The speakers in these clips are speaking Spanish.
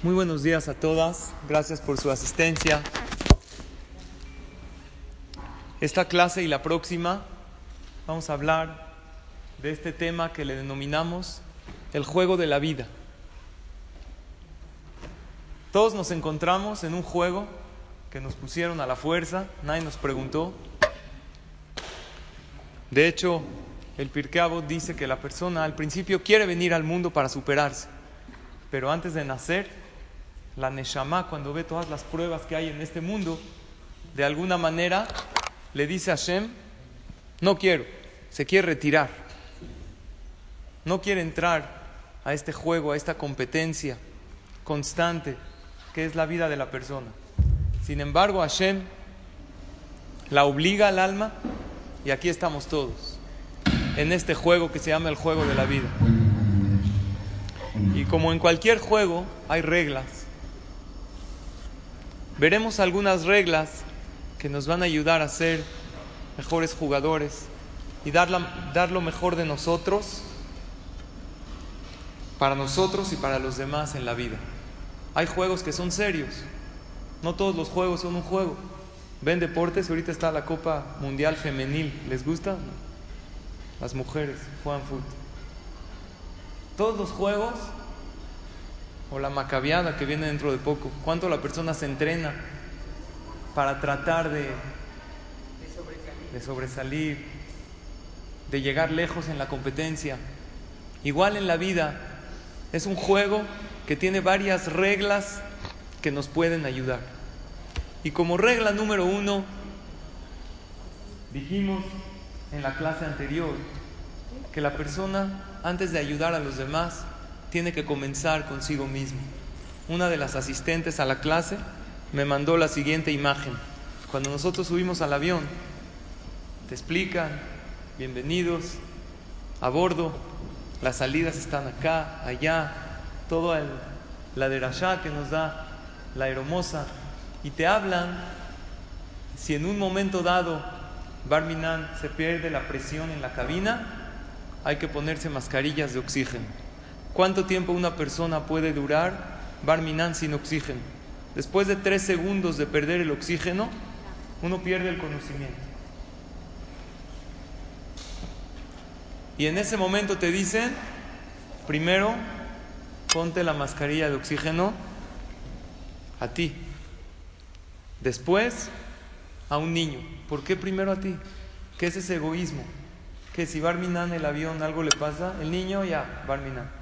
Muy buenos días a todas. Gracias por su asistencia. Esta clase y la próxima vamos a hablar de este tema que le denominamos el juego de la vida. Todos nos encontramos en un juego que nos pusieron a la fuerza, nadie nos preguntó, de hecho, el Pirkei dice que la persona al principio quiere venir al mundo para superarse, pero antes de nacer, la Neshama, cuando ve todas las pruebas que hay en este mundo, de alguna manera le dice a Hashem, no quiero, se quiere retirar, no quiere entrar a este juego, a esta competencia constante que es la vida de la persona. Sin embargo, Hashem la obliga al alma y aquí estamos todos, en este juego que se llama el juego de la vida. Y como en cualquier juego hay reglas, veremos algunas reglas que nos van a ayudar a ser mejores jugadores y dar, dar lo mejor de nosotros para nosotros y para los demás en la vida. Hay juegos que son serios, no todos los juegos son un juego. Ven deportes, ahorita está la Copa Mundial Femenil. ¿Les gusta? Las mujeres juegan fútbol. Todos los juegos, o la macabiada que viene dentro de poco, cuánto la persona se entrena para tratar de, de sobresalir, de llegar lejos en la competencia. Igual en la vida, es un juego que tiene varias reglas que nos pueden ayudar. Y como regla número uno, dijimos en la clase anterior que la persona, antes de ayudar a los demás, tiene que comenzar consigo mismo. Una de las asistentes a la clase me mandó la siguiente imagen. Cuando nosotros subimos al avión, te explican, bienvenidos a bordo, las salidas están acá, allá, todo el, la derashá que nos da la aeromosa y te hablan si en un momento dado Barminan se pierde la presión en la cabina, hay que ponerse mascarillas de oxígeno. ¿Cuánto tiempo una persona puede durar Barminan sin oxígeno? Después de tres segundos de perder el oxígeno, uno pierde el conocimiento. Y en ese momento te dicen, primero, ponte la mascarilla de oxígeno a ti. Después, a un niño. ¿Por qué primero a ti? ¿Qué es ese egoísmo? Que si Barminan el avión algo le pasa, el niño ya, Barminan.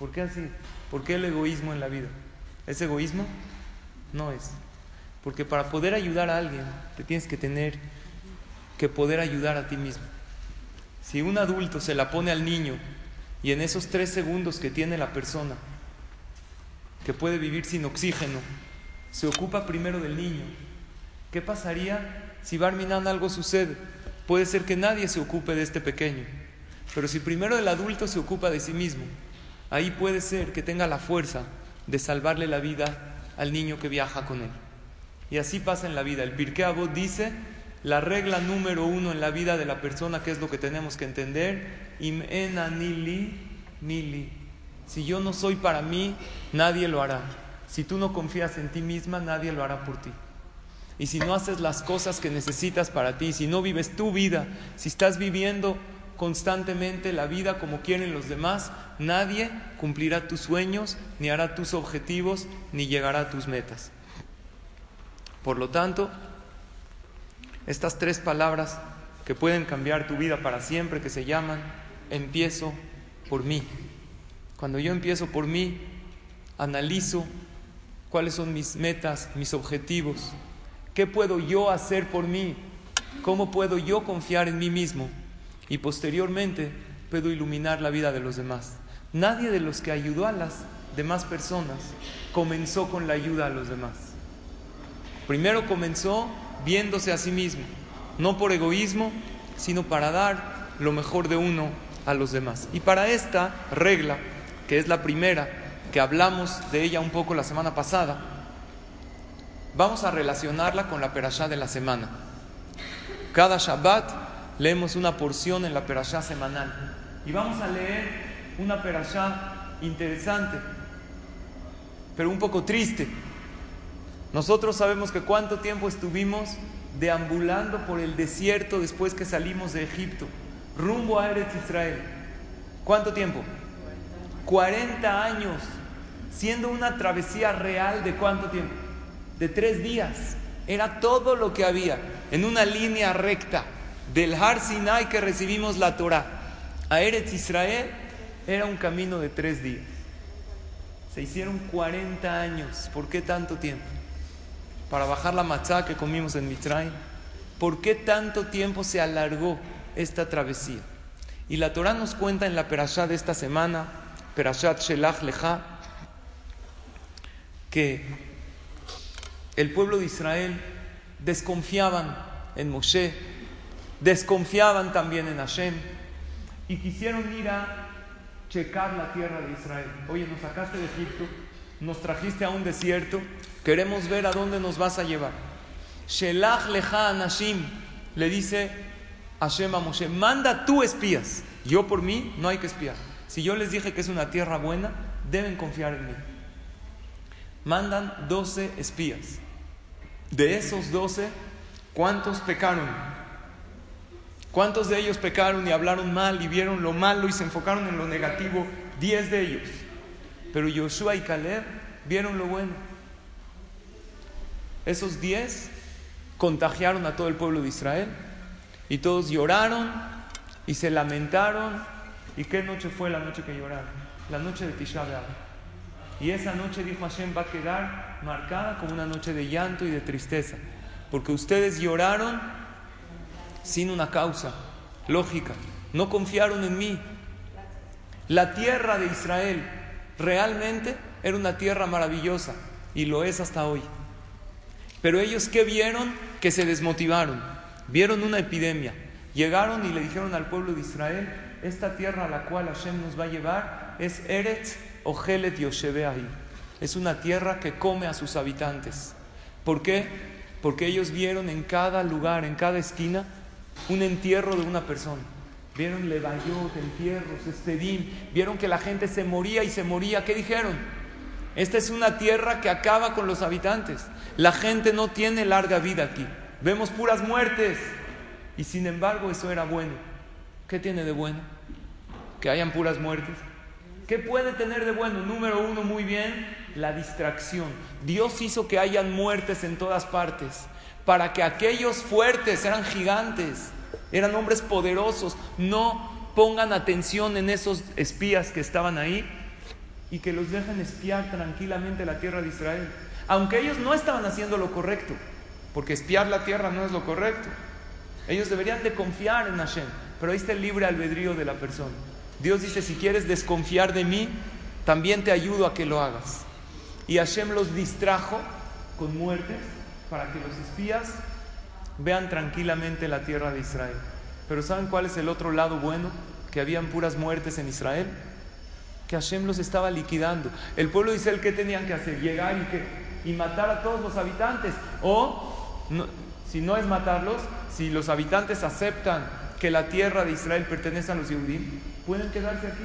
¿Por qué así? ¿Por qué el egoísmo en la vida? ¿Es egoísmo? No es. Porque para poder ayudar a alguien, te tienes que tener que poder ayudar a ti mismo. Si un adulto se la pone al niño y en esos tres segundos que tiene la persona, que puede vivir sin oxígeno, se ocupa primero del niño. ¿Qué pasaría si Barminan algo sucede? Puede ser que nadie se ocupe de este pequeño, pero si primero el adulto se ocupa de sí mismo, ahí puede ser que tenga la fuerza de salvarle la vida al niño que viaja con él. Y así pasa en la vida. El Pirkei dice la regla número uno en la vida de la persona, que es lo que tenemos que entender, im nili nili. Si yo no soy para mí, nadie lo hará. Si tú no confías en ti misma, nadie lo hará por ti. Y si no haces las cosas que necesitas para ti, si no vives tu vida, si estás viviendo constantemente la vida como quieren los demás, nadie cumplirá tus sueños, ni hará tus objetivos, ni llegará a tus metas. Por lo tanto, estas tres palabras que pueden cambiar tu vida para siempre, que se llaman, empiezo por mí. Cuando yo empiezo por mí, analizo cuáles son mis metas, mis objetivos, qué puedo yo hacer por mí, cómo puedo yo confiar en mí mismo y posteriormente puedo iluminar la vida de los demás. Nadie de los que ayudó a las demás personas, comenzó con la ayuda a los demás. Primero comenzó viéndose a sí mismo, no por egoísmo, sino para dar lo mejor de uno a los demás. Y para esta regla, que es la primera, que hablamos de ella un poco la semana pasada, vamos a relacionarla con la perashá de la semana. Cada Shabbat leemos una porción en la perashá semanal y vamos a leer una perashá interesante, pero un poco triste. Nosotros sabemos que cuánto tiempo estuvimos deambulando por el desierto después que salimos de Egipto, rumbo a Eretz Israel. ¿Cuánto tiempo? 40 años, siendo una travesía real de cuánto tiempo? De tres días. Era todo lo que había, en una línea recta, del Har Sinai que recibimos la Torah a Eretz Israel, era un camino de tres días. Se hicieron 40 años. ¿Por qué tanto tiempo? Para bajar la matzá que comimos en Mitraim. ¿Por qué tanto tiempo se alargó esta travesía? Y la Torah nos cuenta en la perashá de esta semana, Perashat Shelach Lecha, que el pueblo de Israel desconfiaban en Moshe, desconfiaban también en Hashem y quisieron ir a checar la tierra de Israel. Oye, nos sacaste de Egipto, nos trajiste a un desierto, queremos ver a dónde nos vas a llevar. Shelach lecha anashim, le dice Hashem a Moshe, manda tú espías. Yo por mí no hay que espiar. Si yo les dije que es una tierra buena, deben confiar en mí. Mandan 12 espías. De esos 12, ¿cuántos pecaron? ¿Cuántos de ellos pecaron y hablaron mal y vieron lo malo y se enfocaron en lo negativo? Diez de ellos. Pero Joshua y Caleb vieron lo bueno. Esos diez contagiaron a todo el pueblo de Israel y todos lloraron y se lamentaron. ¿Y qué noche fue la noche que lloraron? La noche de Tisha B'Av. Y esa noche, dijo Hashem, va a quedar marcada como una noche de llanto y de tristeza. Porque ustedes lloraron sin una causa lógica. No confiaron en mí. La tierra de Israel realmente era una tierra maravillosa y lo es hasta hoy. Pero ellos qué vieron? Que se desmotivaron. Vieron una epidemia. Llegaron y le dijeron al pueblo de Israel, esta tierra a la cual Hashem nos va a llevar es Eretz Ojelet ahí. Es una tierra que come a sus habitantes. ¿Por qué? Porque ellos vieron en cada lugar, en cada esquina, un entierro de una persona. Vieron Levayot, entierros, Estedim. Vieron que la gente se moría y se moría. ¿Qué dijeron? Esta es una tierra que acaba con los habitantes. La gente no tiene larga vida aquí. Vemos puras muertes. Y sin embargo eso era bueno. ¿Qué tiene de bueno? Que hayan puras muertes. ¿Qué puede tener de bueno? Número uno, muy bien, la distracción. Dios hizo que hayan muertes en todas partes para que aquellos fuertes, eran gigantes, eran hombres poderosos, no pongan atención en esos espías que estaban ahí y que los dejen espiar tranquilamente la tierra de Israel. Aunque ellos no estaban haciendo lo correcto, porque espiar la tierra no es lo correcto. Ellos deberían de confiar en Hashem, pero ahí está el libre albedrío de la persona. Dios dice, si quieres desconfiar de mí, también te ayudo a que lo hagas. Y Hashem los distrajo con muertes para que los espías vean tranquilamente la tierra de Israel. Pero ¿saben cuál es el otro lado bueno? Que habían puras muertes en Israel. Que Hashem los estaba liquidando. El pueblo de Israel, ¿qué tenían que hacer? Llegar y, que, y matar a todos los habitantes. O, si no es matarlos, si los habitantes aceptan que la tierra de Israel pertenece a los judíos, pueden quedarse aquí,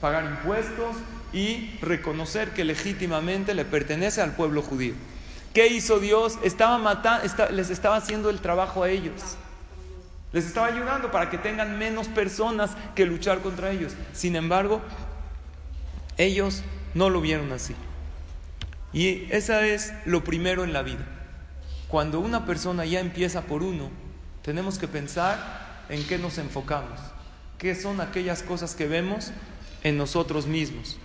pagar impuestos y reconocer que legítimamente le pertenece al pueblo judío. ¿Qué hizo Dios? Estaba matando, les estaba haciendo el trabajo a ellos. Les estaba ayudando para que tengan menos personas que luchar contra ellos. Sin embargo, ellos no lo vieron así. Y esa es lo primero en la vida. Cuando una persona ya empieza por uno, tenemos que pensar en qué nos enfocamos. ¿Qué son aquellas cosas que vemos en nosotros mismos?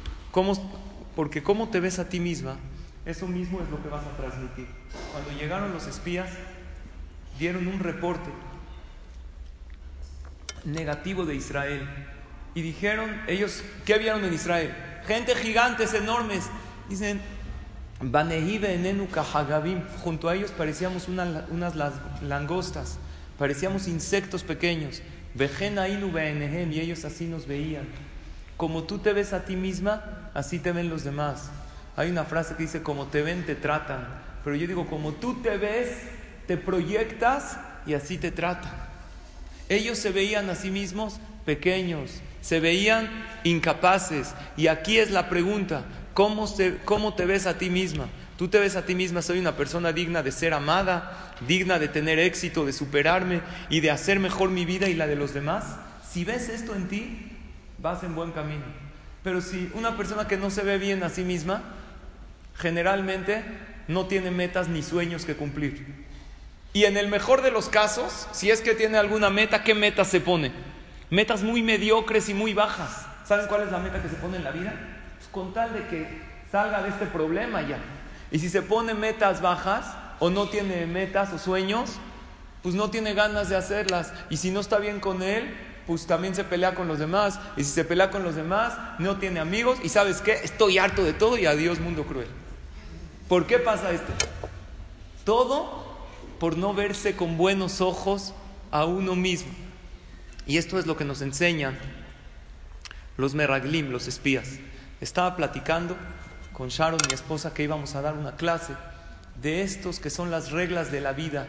porque cómo te ves a ti misma eso mismo es lo que vas a transmitir. Cuando llegaron los espías, dieron un reporte negativo de Israel y dijeron, ellos, ¿qué vieron en Israel? gente gigantes, enormes. Dicen, junto a ellos parecíamos unas langostas, parecíamos insectos pequeños. y ellos así nos veían. Como tú te ves a ti misma, así te ven los demás. Hay una frase que dice, como te ven, te tratan. Pero yo digo, como tú te ves, te proyectas y así te tratan. Ellos se veían a sí mismos pequeños, se veían incapaces. Y aquí es la pregunta, ¿cómo, ¿cómo te ves a ti misma? Tú te ves a ti misma, soy una persona digna de ser amada, digna de tener éxito, de superarme y de hacer mejor mi vida y la de los demás. Si ves esto en ti, vas en buen camino. Pero si una persona que no se ve bien a sí misma, generalmente no tiene metas ni sueños que cumplir. Y en el mejor de los casos, si es que tiene alguna meta, ¿qué meta se pone? Metas muy mediocres y muy bajas. ¿Saben cuál es la meta que se pone en la vida? Pues con tal de que salga de este problema ya. Y si se pone metas bajas o no tiene metas o sueños, pues no tiene ganas de hacerlas. Y si no está bien con él, pues también se pelea con los demás. Y si se pelea con los demás, no tiene amigos. Y sabes qué, estoy harto de todo y adiós mundo cruel. ¿Por qué pasa esto? Todo por no verse con buenos ojos a uno mismo. Y esto es lo que nos enseñan los meraglim, los espías. Estaba platicando con Sharon, mi esposa, que íbamos a dar una clase de estos que son las reglas de la vida,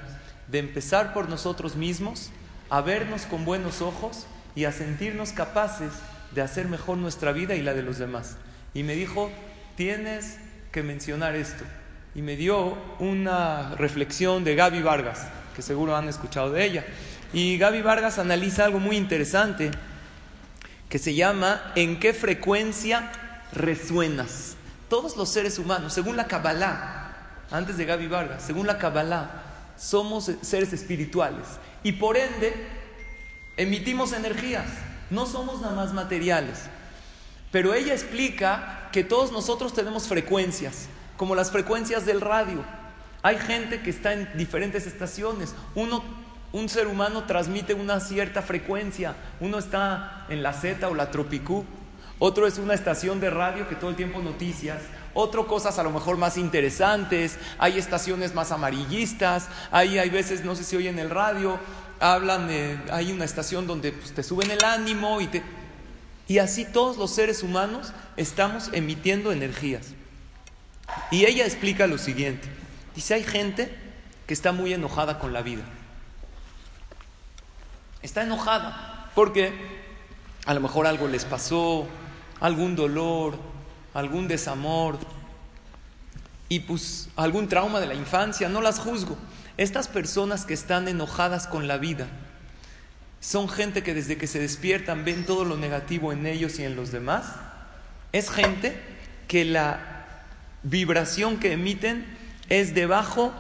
de empezar por nosotros mismos a vernos con buenos ojos y a sentirnos capaces de hacer mejor nuestra vida y la de los demás. Y me dijo, tienes que mencionar esto. Y me dio una reflexión de Gaby Vargas, que seguro han escuchado de ella. Y Gaby Vargas analiza algo muy interesante que se llama ¿en qué frecuencia resuenas? Todos los seres humanos, según la Kabbalah, antes de Gaby Vargas, según la Kabbalah, somos seres espirituales y por ende emitimos energías, no somos nada más materiales. Pero ella explica que todos nosotros tenemos frecuencias, como las frecuencias del radio. Hay gente que está en diferentes estaciones. Uno, un ser humano transmite una cierta frecuencia. Uno está en la Z o la Tropicú. Otro es una estación de radio que todo el tiempo noticias. Otro cosas a lo mejor más interesantes, hay estaciones más amarillistas, hay, hay veces, no sé si oyen el radio, hablan, de, hay una estación donde pues, te suben el ánimo y te... Y así todos los seres humanos estamos emitiendo energías. Y ella explica lo siguiente. Dice, hay gente que está muy enojada con la vida. Está enojada porque a lo mejor algo les pasó, algún dolor, algún desamor y pues algún trauma de la infancia, no las juzgo. Estas personas que están enojadas con la vida son gente que desde que se despiertan ven todo lo negativo en ellos y en los demás. Es gente que la vibración que emiten es debajo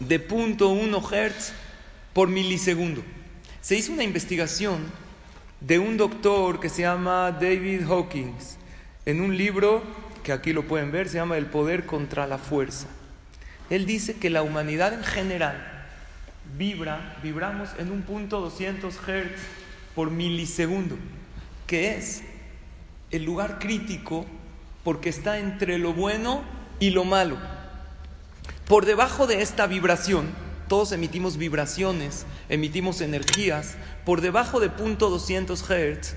de 0.1 Hz por milisegundo. Se hizo una investigación de un doctor que se llama David Hawkins en un libro que aquí lo pueden ver, se llama El poder contra la fuerza. Él dice que la humanidad en general vibra, vibramos en un punto 200 Hz por milisegundo, que es el lugar crítico porque está entre lo bueno y lo malo. Por debajo de esta vibración, todos emitimos vibraciones, emitimos energías, por debajo de punto 200 Hz,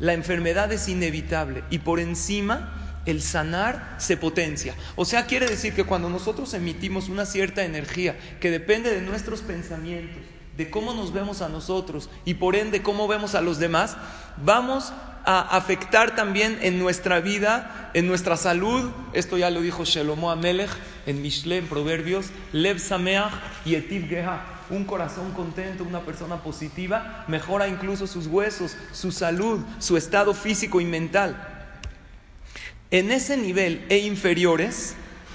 la enfermedad es inevitable y por encima el sanar se potencia. O sea, quiere decir que cuando nosotros emitimos una cierta energía que depende de nuestros pensamientos, de cómo nos vemos a nosotros y por ende cómo vemos a los demás, vamos a afectar también en nuestra vida, en nuestra salud. Esto ya lo dijo Shelomo Amelech en Mishle, en Proverbios, Lev Sameach y Etiv Geha un corazón contento, una persona positiva, mejora incluso sus huesos, su salud, su estado físico y mental. En ese nivel e inferiores,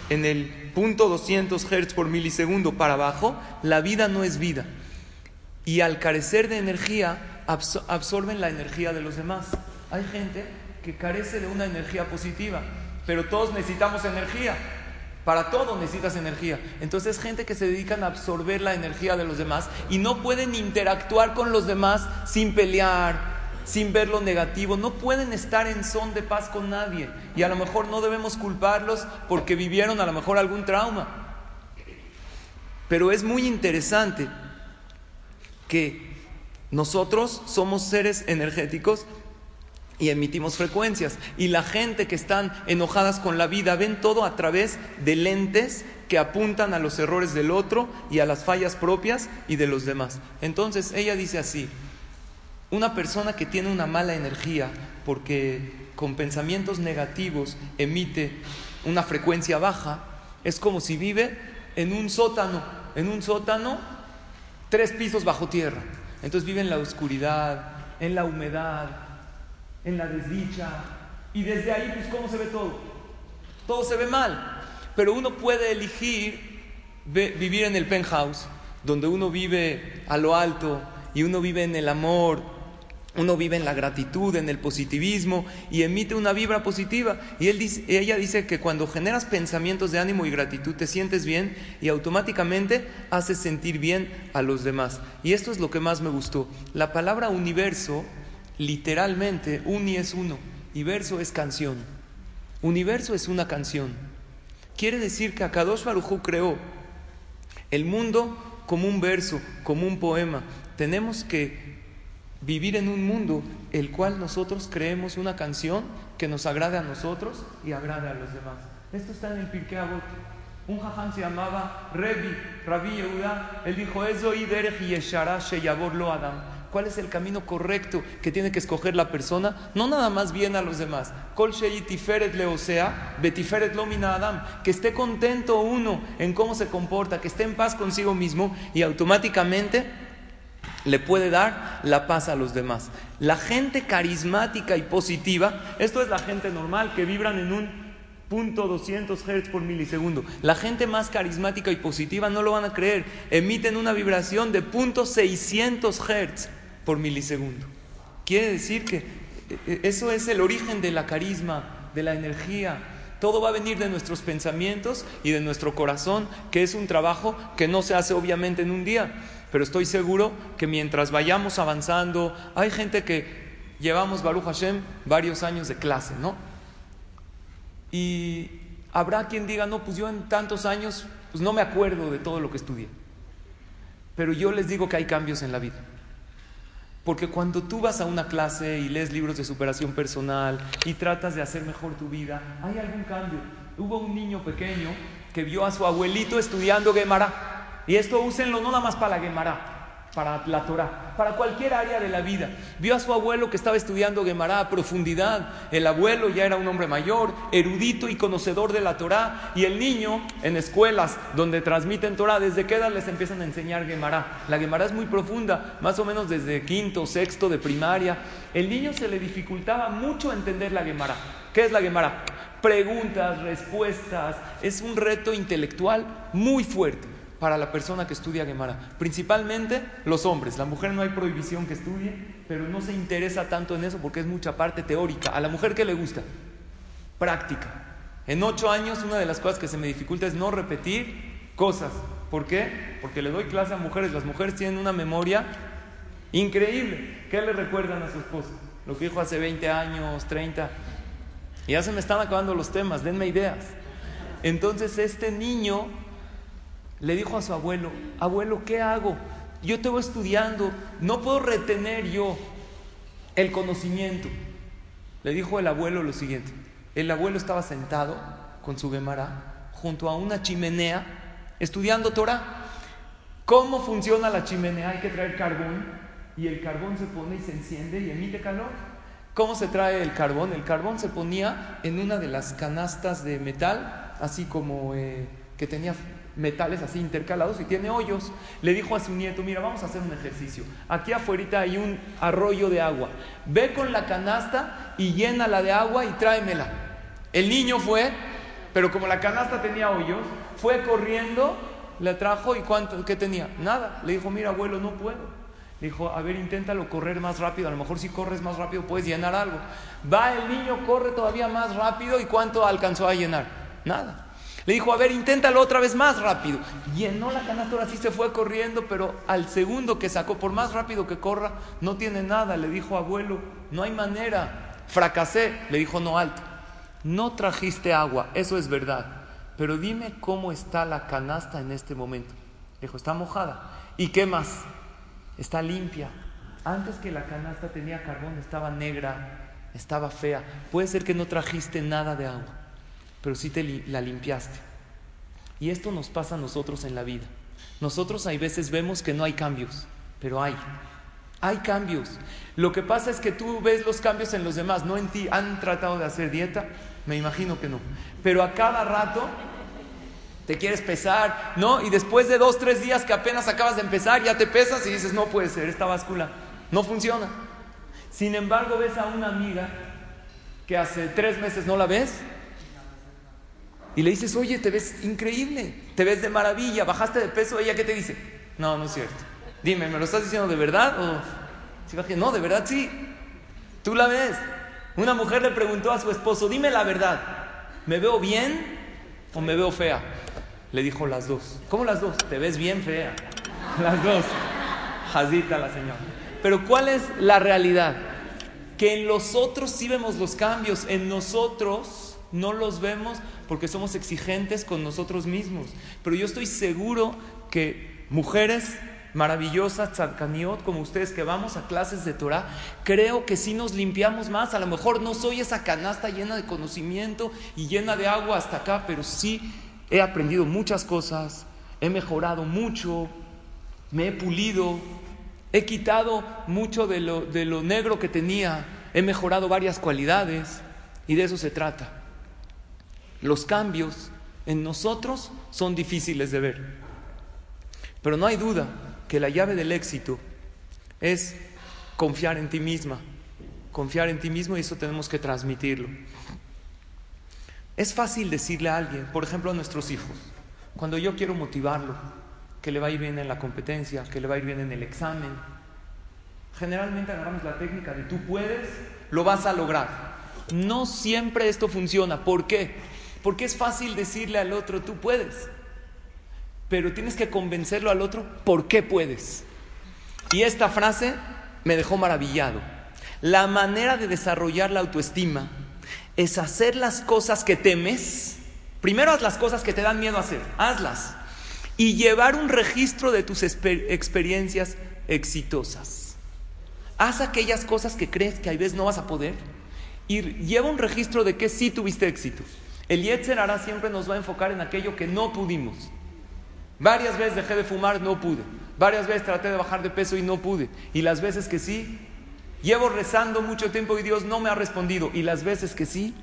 en el punto 200 Hz por milisegundo para abajo, la vida no es vida. Y al carecer de energía, absorben la energía de los demás. Hay gente que carece de una energía positiva, pero todos necesitamos energía. Para todo necesitas energía. Entonces, gente que se dedican a absorber la energía de los demás y no pueden interactuar con los demás sin pelear, sin ver lo negativo. No pueden estar en son de paz con nadie. Y a lo mejor no debemos culparlos porque vivieron a lo mejor algún trauma. Pero es muy interesante que nosotros somos seres energéticos y emitimos frecuencias. Y la gente que están enojadas con la vida ven todo a través de lentes que apuntan a los errores del otro y a las fallas propias y de los demás. Entonces ella dice así, una persona que tiene una mala energía porque con pensamientos negativos emite una frecuencia baja, es como si vive en un sótano, en un sótano tres pisos bajo tierra. Entonces vive en la oscuridad, en la humedad, en la desdicha. Y desde ahí, pues, ¿cómo se ve todo? Todo se ve mal. Pero uno puede elegir vivir en el penthouse, donde uno vive a lo alto y uno vive en el amor, uno vive en la gratitud, en el positivismo y emite una vibra positiva. Y él dice, ella dice que cuando generas pensamientos de ánimo y gratitud te sientes bien y automáticamente haces sentir bien a los demás. Y esto es lo que más me gustó. La palabra universo, literalmente, uni es uno y verso es canción. Universo es una canción. Quiere decir que Akadosh Baruj creó el mundo como un verso, como un poema. Tenemos que vivir en un mundo el cual nosotros creemos una canción que nos agrade a nosotros y agrade a los demás. Esto está en el Pirkei Avot. Un jajam se llamaba Rebi, Rabbi Yehuda. Él dijo, Eso y yeshara lo Adam. ¿Cuál es el camino correcto que tiene que escoger la persona? No nada más bien a los demás. Kol tiferet leosea, betiferet lomina adam. Que esté contento uno en cómo se comporta, que esté en paz consigo mismo y automáticamente le puede dar la paz a los demás. La gente carismática y positiva, esto es la gente normal que vibran en un punto 200 Hz por milisegundo. La gente más carismática y positiva no lo van a creer, emiten una vibración de punto 600 Hz por milisegundo. Quiere decir que eh, eso es el origen de la carisma, de la energía. Todo va a venir de nuestros pensamientos y de nuestro corazón, que es un trabajo que no se hace obviamente en un día, pero estoy seguro que mientras vayamos avanzando, hay gente que llevamos Baruch Hashem varios años de clase, ¿no? Y habrá quien diga, no, pues yo en tantos años, pues no me acuerdo de todo lo que estudié. Pero yo les digo que hay cambios en la vida. Porque cuando tú vas a una clase y lees libros de superación personal y tratas de hacer mejor tu vida, hay algún cambio. Hubo un niño pequeño que vio a su abuelito estudiando Gemara. Y esto úsenlo no nada más para la Gemara, para la Torah, para cualquier área de la vida. Vio a su abuelo que estaba estudiando Gemara a profundidad. El abuelo ya era un hombre mayor, erudito y conocedor de la Torah. Y el niño, en escuelas donde transmiten Torah, ¿desde qué edad les empiezan a enseñar Gemara? La Gemara es muy profunda, más o menos desde quinto, sexto de primaria. El niño se le dificultaba mucho entender la Gemara. ¿Qué es la Gemara? Preguntas, respuestas. Es un reto intelectual muy fuerte para la persona que estudia Gemara. Principalmente los hombres. La mujer no hay prohibición que estudie, pero no se interesa tanto en eso porque es mucha parte teórica. A la mujer que le gusta, práctica. En ocho años una de las cosas que se me dificulta es no repetir cosas. ¿Por qué? Porque le doy clase a mujeres. Las mujeres tienen una memoria increíble. ¿Qué le recuerdan a su esposo? Lo que dijo hace 20 años, 30. Y ya se me están acabando los temas, denme ideas. Entonces este niño le dijo a su abuelo, abuelo, ¿qué hago? Yo te voy estudiando, no puedo retener yo el conocimiento. Le dijo el abuelo lo siguiente, el abuelo estaba sentado con su Gemara junto a una chimenea estudiando Torah. ¿Cómo funciona la chimenea? Hay que traer carbón y el carbón se pone y se enciende y emite calor. ¿Cómo se trae el carbón? El carbón se ponía en una de las canastas de metal, así como eh, que tenía metales así intercalados y tiene hoyos. Le dijo a su nieto, mira, vamos a hacer un ejercicio. Aquí afuera hay un arroyo de agua. Ve con la canasta y llénala de agua y tráemela. El niño fue, pero como la canasta tenía hoyos, fue corriendo, le trajo y cuánto, ¿qué tenía? Nada. Le dijo, mira, abuelo, no puedo. Le dijo, a ver, inténtalo correr más rápido. A lo mejor si corres más rápido puedes llenar algo. Va el niño, corre todavía más rápido y cuánto alcanzó a llenar. Nada. Le dijo, a ver, inténtalo otra vez más rápido. Llenó la canasta, ahora sí se fue corriendo, pero al segundo que sacó, por más rápido que corra, no tiene nada. Le dijo, abuelo, no hay manera. Fracasé. Le dijo, no, alto. No trajiste agua, eso es verdad. Pero dime cómo está la canasta en este momento. Le dijo, está mojada. ¿Y qué más? Está limpia. Antes que la canasta tenía carbón, estaba negra, estaba fea. Puede ser que no trajiste nada de agua pero sí te la limpiaste. Y esto nos pasa a nosotros en la vida. Nosotros hay veces vemos que no hay cambios, pero hay. Hay cambios. Lo que pasa es que tú ves los cambios en los demás, no en ti. ¿Han tratado de hacer dieta? Me imagino que no. Pero a cada rato te quieres pesar, ¿no? Y después de dos, tres días que apenas acabas de empezar, ya te pesas y dices, no puede ser, esta báscula no funciona. Sin embargo, ves a una amiga que hace tres meses no la ves y le dices, oye, te ves increíble, te ves de maravilla, bajaste de peso, ella qué te dice? No, no es cierto. Dime, ¿me lo estás diciendo de verdad? O... No, de verdad sí. Tú la ves. Una mujer le preguntó a su esposo, dime la verdad, ¿me veo bien o me veo fea? Le dijo las dos. ¿Cómo las dos? Te ves bien fea. Las dos. Jazita la señora. Pero ¿cuál es la realidad? Que en los otros sí vemos los cambios, en nosotros no los vemos porque somos exigentes con nosotros mismos. Pero yo estoy seguro que mujeres maravillosas, tzadkaniot, como ustedes que vamos a clases de Torah, creo que sí nos limpiamos más. A lo mejor no soy esa canasta llena de conocimiento y llena de agua hasta acá, pero sí he aprendido muchas cosas, he mejorado mucho, me he pulido, he quitado mucho de de lo negro que tenía, he mejorado varias cualidades y de eso se trata. Los cambios en nosotros son difíciles de ver. Pero no hay duda que la llave del éxito es confiar en ti misma, confiar en ti mismo y eso tenemos que transmitirlo. Es fácil decirle a alguien, por ejemplo a nuestros hijos, cuando yo quiero motivarlo, que le va a ir bien en la competencia, que le va a ir bien en el examen, generalmente agarramos la técnica de tú puedes, lo vas a lograr. No siempre esto funciona. ¿Por qué? Porque es fácil decirle al otro, tú puedes. Pero tienes que convencerlo al otro, ¿por qué puedes? Y esta frase me dejó maravillado. La manera de desarrollar la autoestima es hacer las cosas que temes. Primero haz las cosas que te dan miedo hacer, hazlas. Y llevar un registro de tus experiencias exitosas. Haz aquellas cosas que crees que a veces no vas a poder y lleva un registro de que sí tuviste éxito. El Yetzer hará siempre nos va a enfocar en aquello que no pudimos. Varias veces dejé de fumar, no pude. Varias veces traté de bajar de peso y no pude. Y las veces que sí, llevo rezando mucho tiempo y Dios no me ha respondido. Y las veces que sí,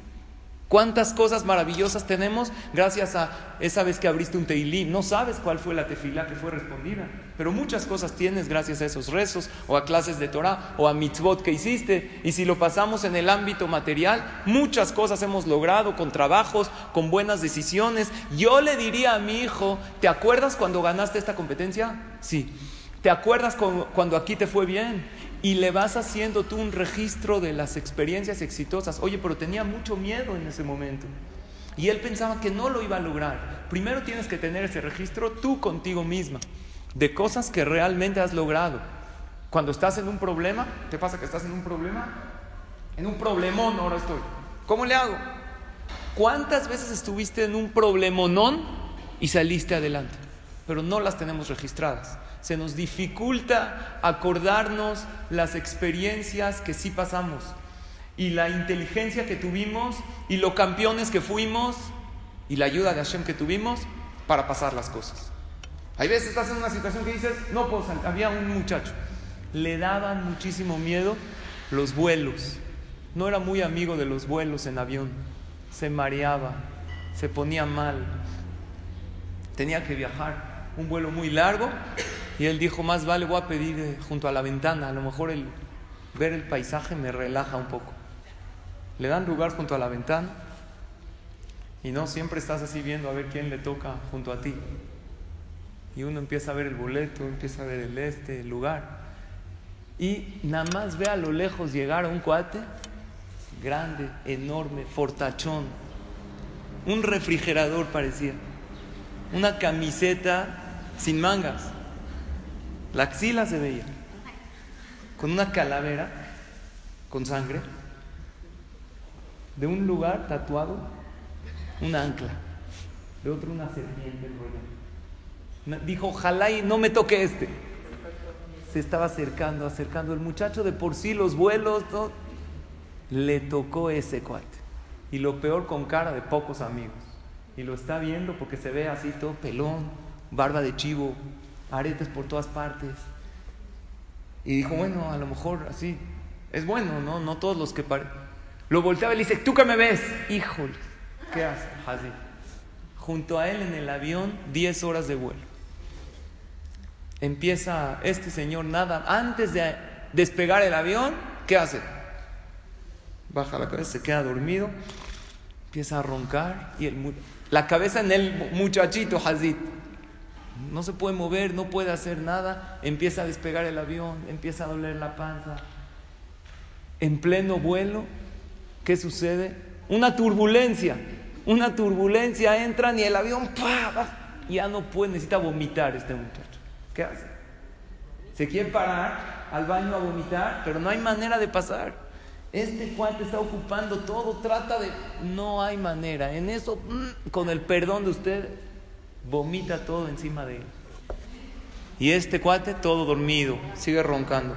¿Cuántas cosas maravillosas tenemos gracias a esa vez que abriste un teilí? No sabes cuál fue la tefila que fue respondida, pero muchas cosas tienes gracias a esos rezos o a clases de Torah o a mitzvot que hiciste. Y si lo pasamos en el ámbito material, muchas cosas hemos logrado con trabajos, con buenas decisiones. Yo le diría a mi hijo, ¿te acuerdas cuando ganaste esta competencia? Sí. ¿Te acuerdas cuando aquí te fue bien? y le vas haciendo tú un registro de las experiencias exitosas. Oye, pero tenía mucho miedo en ese momento. Y él pensaba que no lo iba a lograr. Primero tienes que tener ese registro tú contigo misma de cosas que realmente has logrado. Cuando estás en un problema, ¿qué pasa que estás en un problema? En un problemón ahora estoy. ¿Cómo le hago? ¿Cuántas veces estuviste en un problemonón y saliste adelante? Pero no las tenemos registradas se nos dificulta acordarnos las experiencias que sí pasamos y la inteligencia que tuvimos y lo campeones que fuimos y la ayuda de Hashem que tuvimos para pasar las cosas. Hay veces estás en una situación que dices, no puedo salir. Había un muchacho, le daban muchísimo miedo los vuelos. No era muy amigo de los vuelos en avión. Se mareaba, se ponía mal. Tenía que viajar un vuelo muy largo y él dijo, más vale voy a pedir eh, junto a la ventana, a lo mejor el ver el paisaje me relaja un poco. Le dan lugar junto a la ventana y no siempre estás así viendo a ver quién le toca junto a ti. Y uno empieza a ver el boleto, empieza a ver el este, el lugar. Y nada más ve a lo lejos llegar a un cuate grande, enorme, fortachón. un refrigerador parecía, una camiseta sin mangas, la axila se veía, con una calavera, con sangre, de un lugar tatuado, un ancla, de otro una serpiente Dijo, ojalá y no me toque este. Se estaba acercando, acercando. El muchacho de por sí, los vuelos, le tocó ese cuate. Y lo peor con cara de pocos amigos. Y lo está viendo porque se ve así todo pelón, barba de chivo, aretes por todas partes. Y dijo, bueno, a lo mejor así, es bueno, ¿no? No todos los que parecen. Lo volteaba y le dice, ¿tú qué me ves? Híjole, ¿qué hace? Así. Junto a él en el avión, 10 horas de vuelo. Empieza este señor nada, antes de despegar el avión, ¿qué hace? Baja la cabeza, se queda dormido, empieza a roncar y el, la cabeza en el muchachito Hazid. No se puede mover, no puede hacer nada, empieza a despegar el avión, empieza a doler la panza. En pleno vuelo, ¿qué sucede? Una turbulencia, una turbulencia, entran y el avión ya no puede, necesita vomitar este muchacho. ¿Qué hace? Se quiere parar al baño a vomitar, pero no hay manera de pasar. Este cuate está ocupando todo, trata de... No hay manera. En eso, mm, con el perdón de usted, vomita todo encima de él. Y este cuate todo dormido, sigue roncando.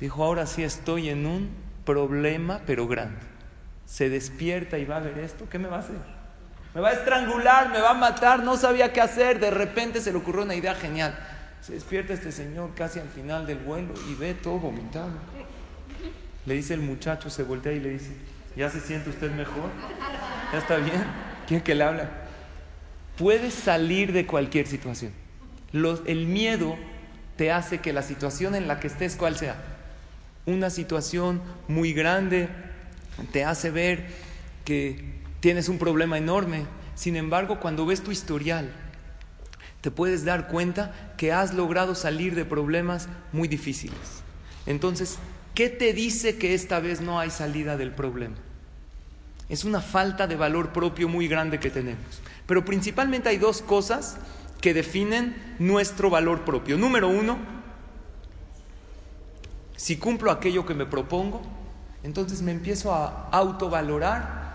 Dijo, ahora sí estoy en un problema, pero grande. Se despierta y va a ver esto, ¿qué me va a hacer? Me va a estrangular, me va a matar, no sabía qué hacer. De repente se le ocurrió una idea genial. Se despierta este señor casi al final del vuelo y ve todo vomitado. Le dice el muchacho, se voltea y le dice, ¿ya se siente usted mejor? ¿Ya está bien? ¿Quién que le habla? Puedes salir de cualquier situación. el miedo te hace que la situación en la que estés, ¿cuál sea? Una situación muy grande, te hace ver que tienes un problema enorme. Sin embargo, cuando ves tu historial, te puedes dar cuenta que has logrado salir de problemas muy difíciles. Entonces, ¿Qué te dice que esta vez no hay salida del problema? Es una falta de valor propio muy grande que tenemos. Pero principalmente hay dos cosas que definen nuestro valor propio. Número uno, si cumplo aquello que me propongo, entonces me empiezo a autovalorar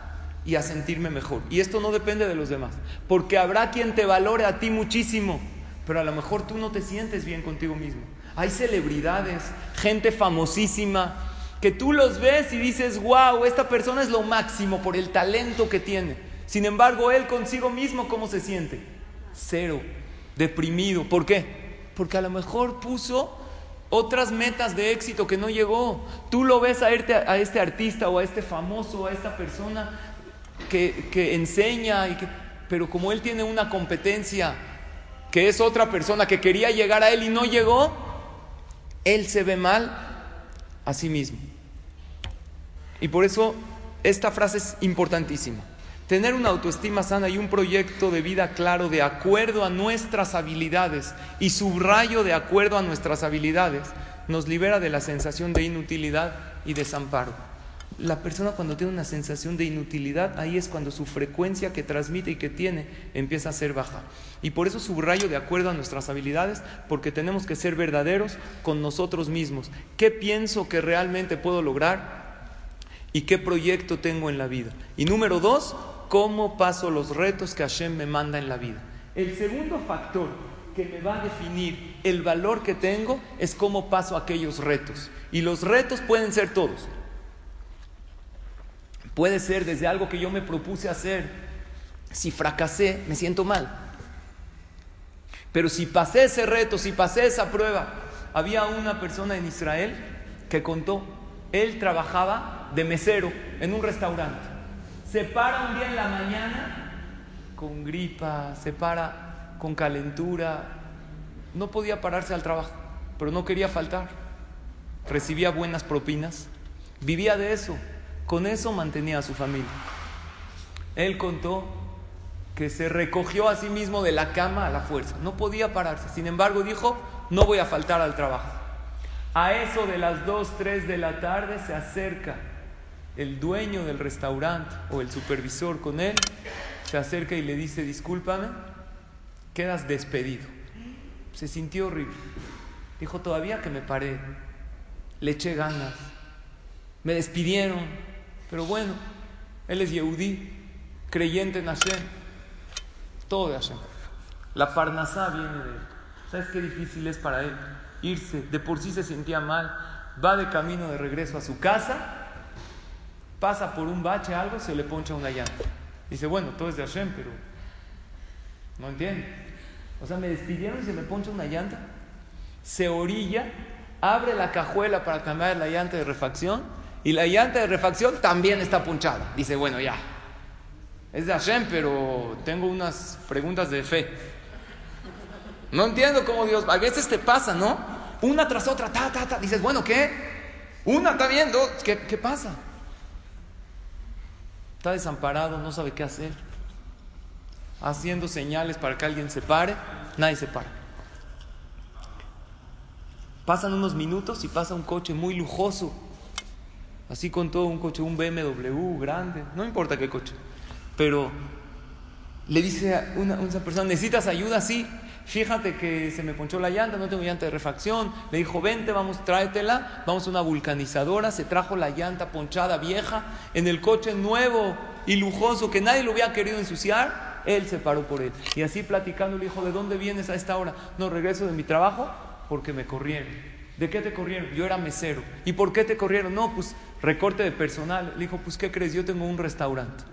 y a sentirme mejor. Y esto no depende de los demás, porque habrá quien te valore a ti muchísimo, pero a lo mejor tú no te sientes bien contigo mismo. Hay celebridades, gente famosísima, que tú los ves y dices, wow, esta persona es lo máximo por el talento que tiene. Sin embargo, él consigo mismo, ¿cómo se siente? Cero, deprimido. ¿Por qué? Porque a lo mejor puso otras metas de éxito que no llegó. Tú lo ves a este, a este artista o a este famoso, a esta persona que, enseña, y que, pero como él tiene una competencia que es otra persona que quería llegar a él y no llegó, él se ve mal a sí mismo. Y por eso esta frase es importantísima. Tener una autoestima sana y un proyecto de vida claro de acuerdo a nuestras habilidades y subrayo de acuerdo a nuestras habilidades nos libera de la sensación de inutilidad y desamparo la persona cuando tiene una sensación de inutilidad, ahí es cuando su frecuencia que transmite y que tiene empieza a ser baja. Y por eso subrayo de acuerdo a nuestras habilidades, porque tenemos que ser verdaderos con nosotros mismos. ¿Qué pienso que realmente puedo lograr? ¿Y qué proyecto tengo en la vida? Y número dos, ¿cómo paso los retos que Hashem me manda en la vida? El segundo factor que me va a definir el valor que tengo es cómo paso aquellos retos. Y los retos pueden ser todos. Puede ser desde algo que yo me propuse hacer. Si fracasé, me siento mal. Pero si pasé ese reto, si pasé esa prueba, había una persona en Israel que contó, él trabajaba de mesero en un restaurante. Se para un día en la mañana con gripa, se para con calentura. No podía pararse al trabajo, pero no quería faltar. Recibía buenas propinas, vivía de eso. Con eso mantenía a su familia. Él contó que se recogió a sí mismo de la cama a la fuerza. No podía pararse. Sin embargo, dijo, no voy a faltar al trabajo. A eso de las 2, 3 de la tarde se acerca el dueño del restaurante o el supervisor con él se acerca y le dice, discúlpame, quedas despedido. Se sintió horrible. Dijo, todavía que me paré, le eché ganas, me despidieron, pero bueno, él es Yehudí, creyente en Hashem, todo de Hashem. La Parnasá viene de él. ¿Sabes qué difícil es para él? Irse, de por sí se sentía mal, va de camino de regreso a su casa, pasa por un bache, algo, se le poncha una llanta. Dice, bueno, todo es de Hashem, pero no entiende. O sea, me despidieron y se me poncha una llanta. Se orilla, abre la cajuela para cambiar la llanta de refacción y la llanta de refacción también está punchada. Dice, bueno, ya. Es de Hashem, pero tengo unas preguntas de fe. No entiendo cómo Dios. A veces te pasa, ¿no? Una tras otra, ta, ta, ta. Dices, bueno, ¿qué? Una está viendo. ¿Qué, qué pasa? Está desamparado, no sabe qué hacer. Haciendo señales para que alguien se pare, nadie se para. Pasan unos minutos y pasa un coche muy lujoso, así con todo un coche, un BMW grande, no importa qué coche, pero le dice a una, persona, ¿necesitas ayuda? Sí, fíjate que se me ponchó la llanta, no tengo llanta de refacción. Le dijo, vente, vamos, tráetela. Vamos a una vulcanizadora. Se trajo la llanta ponchada vieja en el coche nuevo y lujoso que nadie lo había querido ensuciar. Él se paró por él. Y así platicando le dijo, ¿de dónde vienes a esta hora? No, regreso de mi trabajo porque me corrieron. ¿De qué te corrieron? Yo era mesero. ¿Y por qué te corrieron? No, pues recorte de personal. Le dijo, pues ¿qué crees? Yo tengo un restaurante.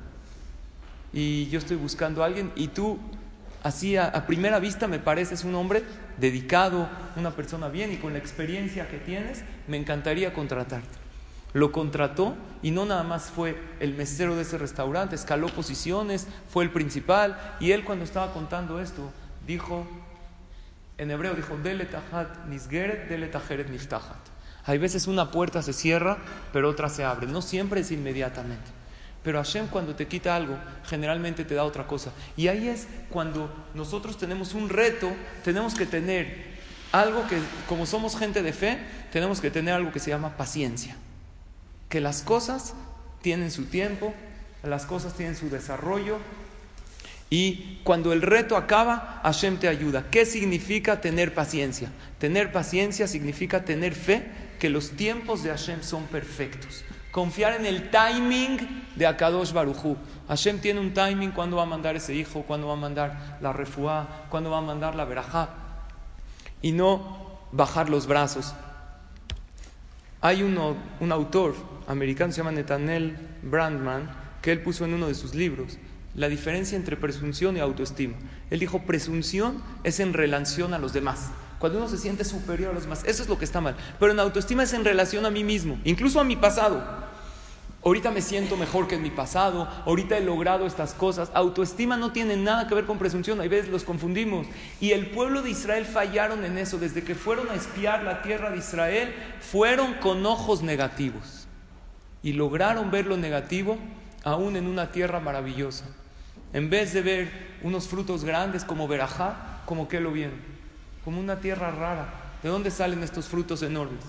Y yo estoy buscando a alguien y tú Así a, primera vista me pareces un hombre dedicado, una persona bien y con la experiencia que tienes, me encantaría contratarte. Lo contrató y no nada más fue el mesero de ese restaurante, escaló posiciones, fue el principal y él cuando estaba contando esto dijo, en hebreo dijo, dele nisgeret, dele niftahat. Hay veces una puerta se cierra, pero otra se abre, no siempre es inmediatamente. Pero Hashem cuando te quita algo, generalmente te da otra cosa. Y ahí es cuando nosotros tenemos un reto, tenemos que tener algo que, como somos gente de fe, tenemos que tener algo que se llama paciencia. Que las cosas tienen su tiempo, las cosas tienen su desarrollo. Y cuando el reto acaba, Hashem te ayuda. ¿Qué significa tener paciencia? Tener paciencia significa tener fe que los tiempos de Hashem son perfectos. Confiar en el timing de Akadosh Baruchu. Hashem tiene un timing cuando va a mandar ese hijo, cuando va a mandar la refuá, cuando va a mandar la verajá. Y no bajar los brazos. Hay un autor americano, se llama Netanel Brandman, que él puso en uno de sus libros la diferencia entre presunción y autoestima. Él dijo, presunción es en relación a los demás. Cuando uno se siente superior a los demás, eso es lo que está mal. Pero en autoestima es en relación a mí mismo, incluso a mi pasado. Ahorita me siento mejor que en mi pasado, ahorita he logrado estas cosas. Autoestima no tiene nada que ver con presunción, hay veces los confundimos. Y el pueblo de Israel fallaron en eso, desde que fueron a espiar la tierra de Israel, fueron con ojos negativos. Y lograron ver lo negativo aún en una tierra maravillosa. En vez de ver unos frutos grandes como verajá, como que lo vieron, como una tierra rara. ¿De dónde salen estos frutos enormes?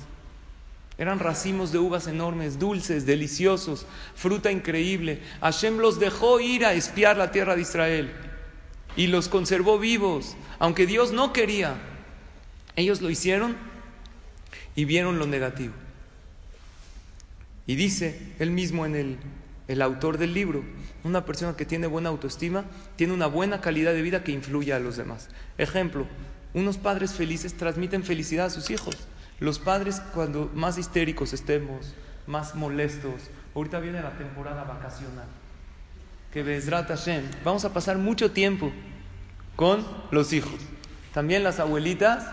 Eran racimos de uvas enormes, dulces, deliciosos, fruta increíble. Hashem los dejó ir a espiar la tierra de Israel y los conservó vivos, aunque Dios no quería. Ellos lo hicieron y vieron lo negativo. Y dice él mismo en el, el autor del libro, una persona que tiene buena autoestima tiene una buena calidad de vida que influye a los demás. Ejemplo, unos padres felices transmiten felicidad a sus hijos. Los padres cuando más histéricos estemos, más molestos, ahorita viene la temporada vacacional, que Bezrat Hashem, vamos a pasar mucho tiempo con los hijos. También las abuelitas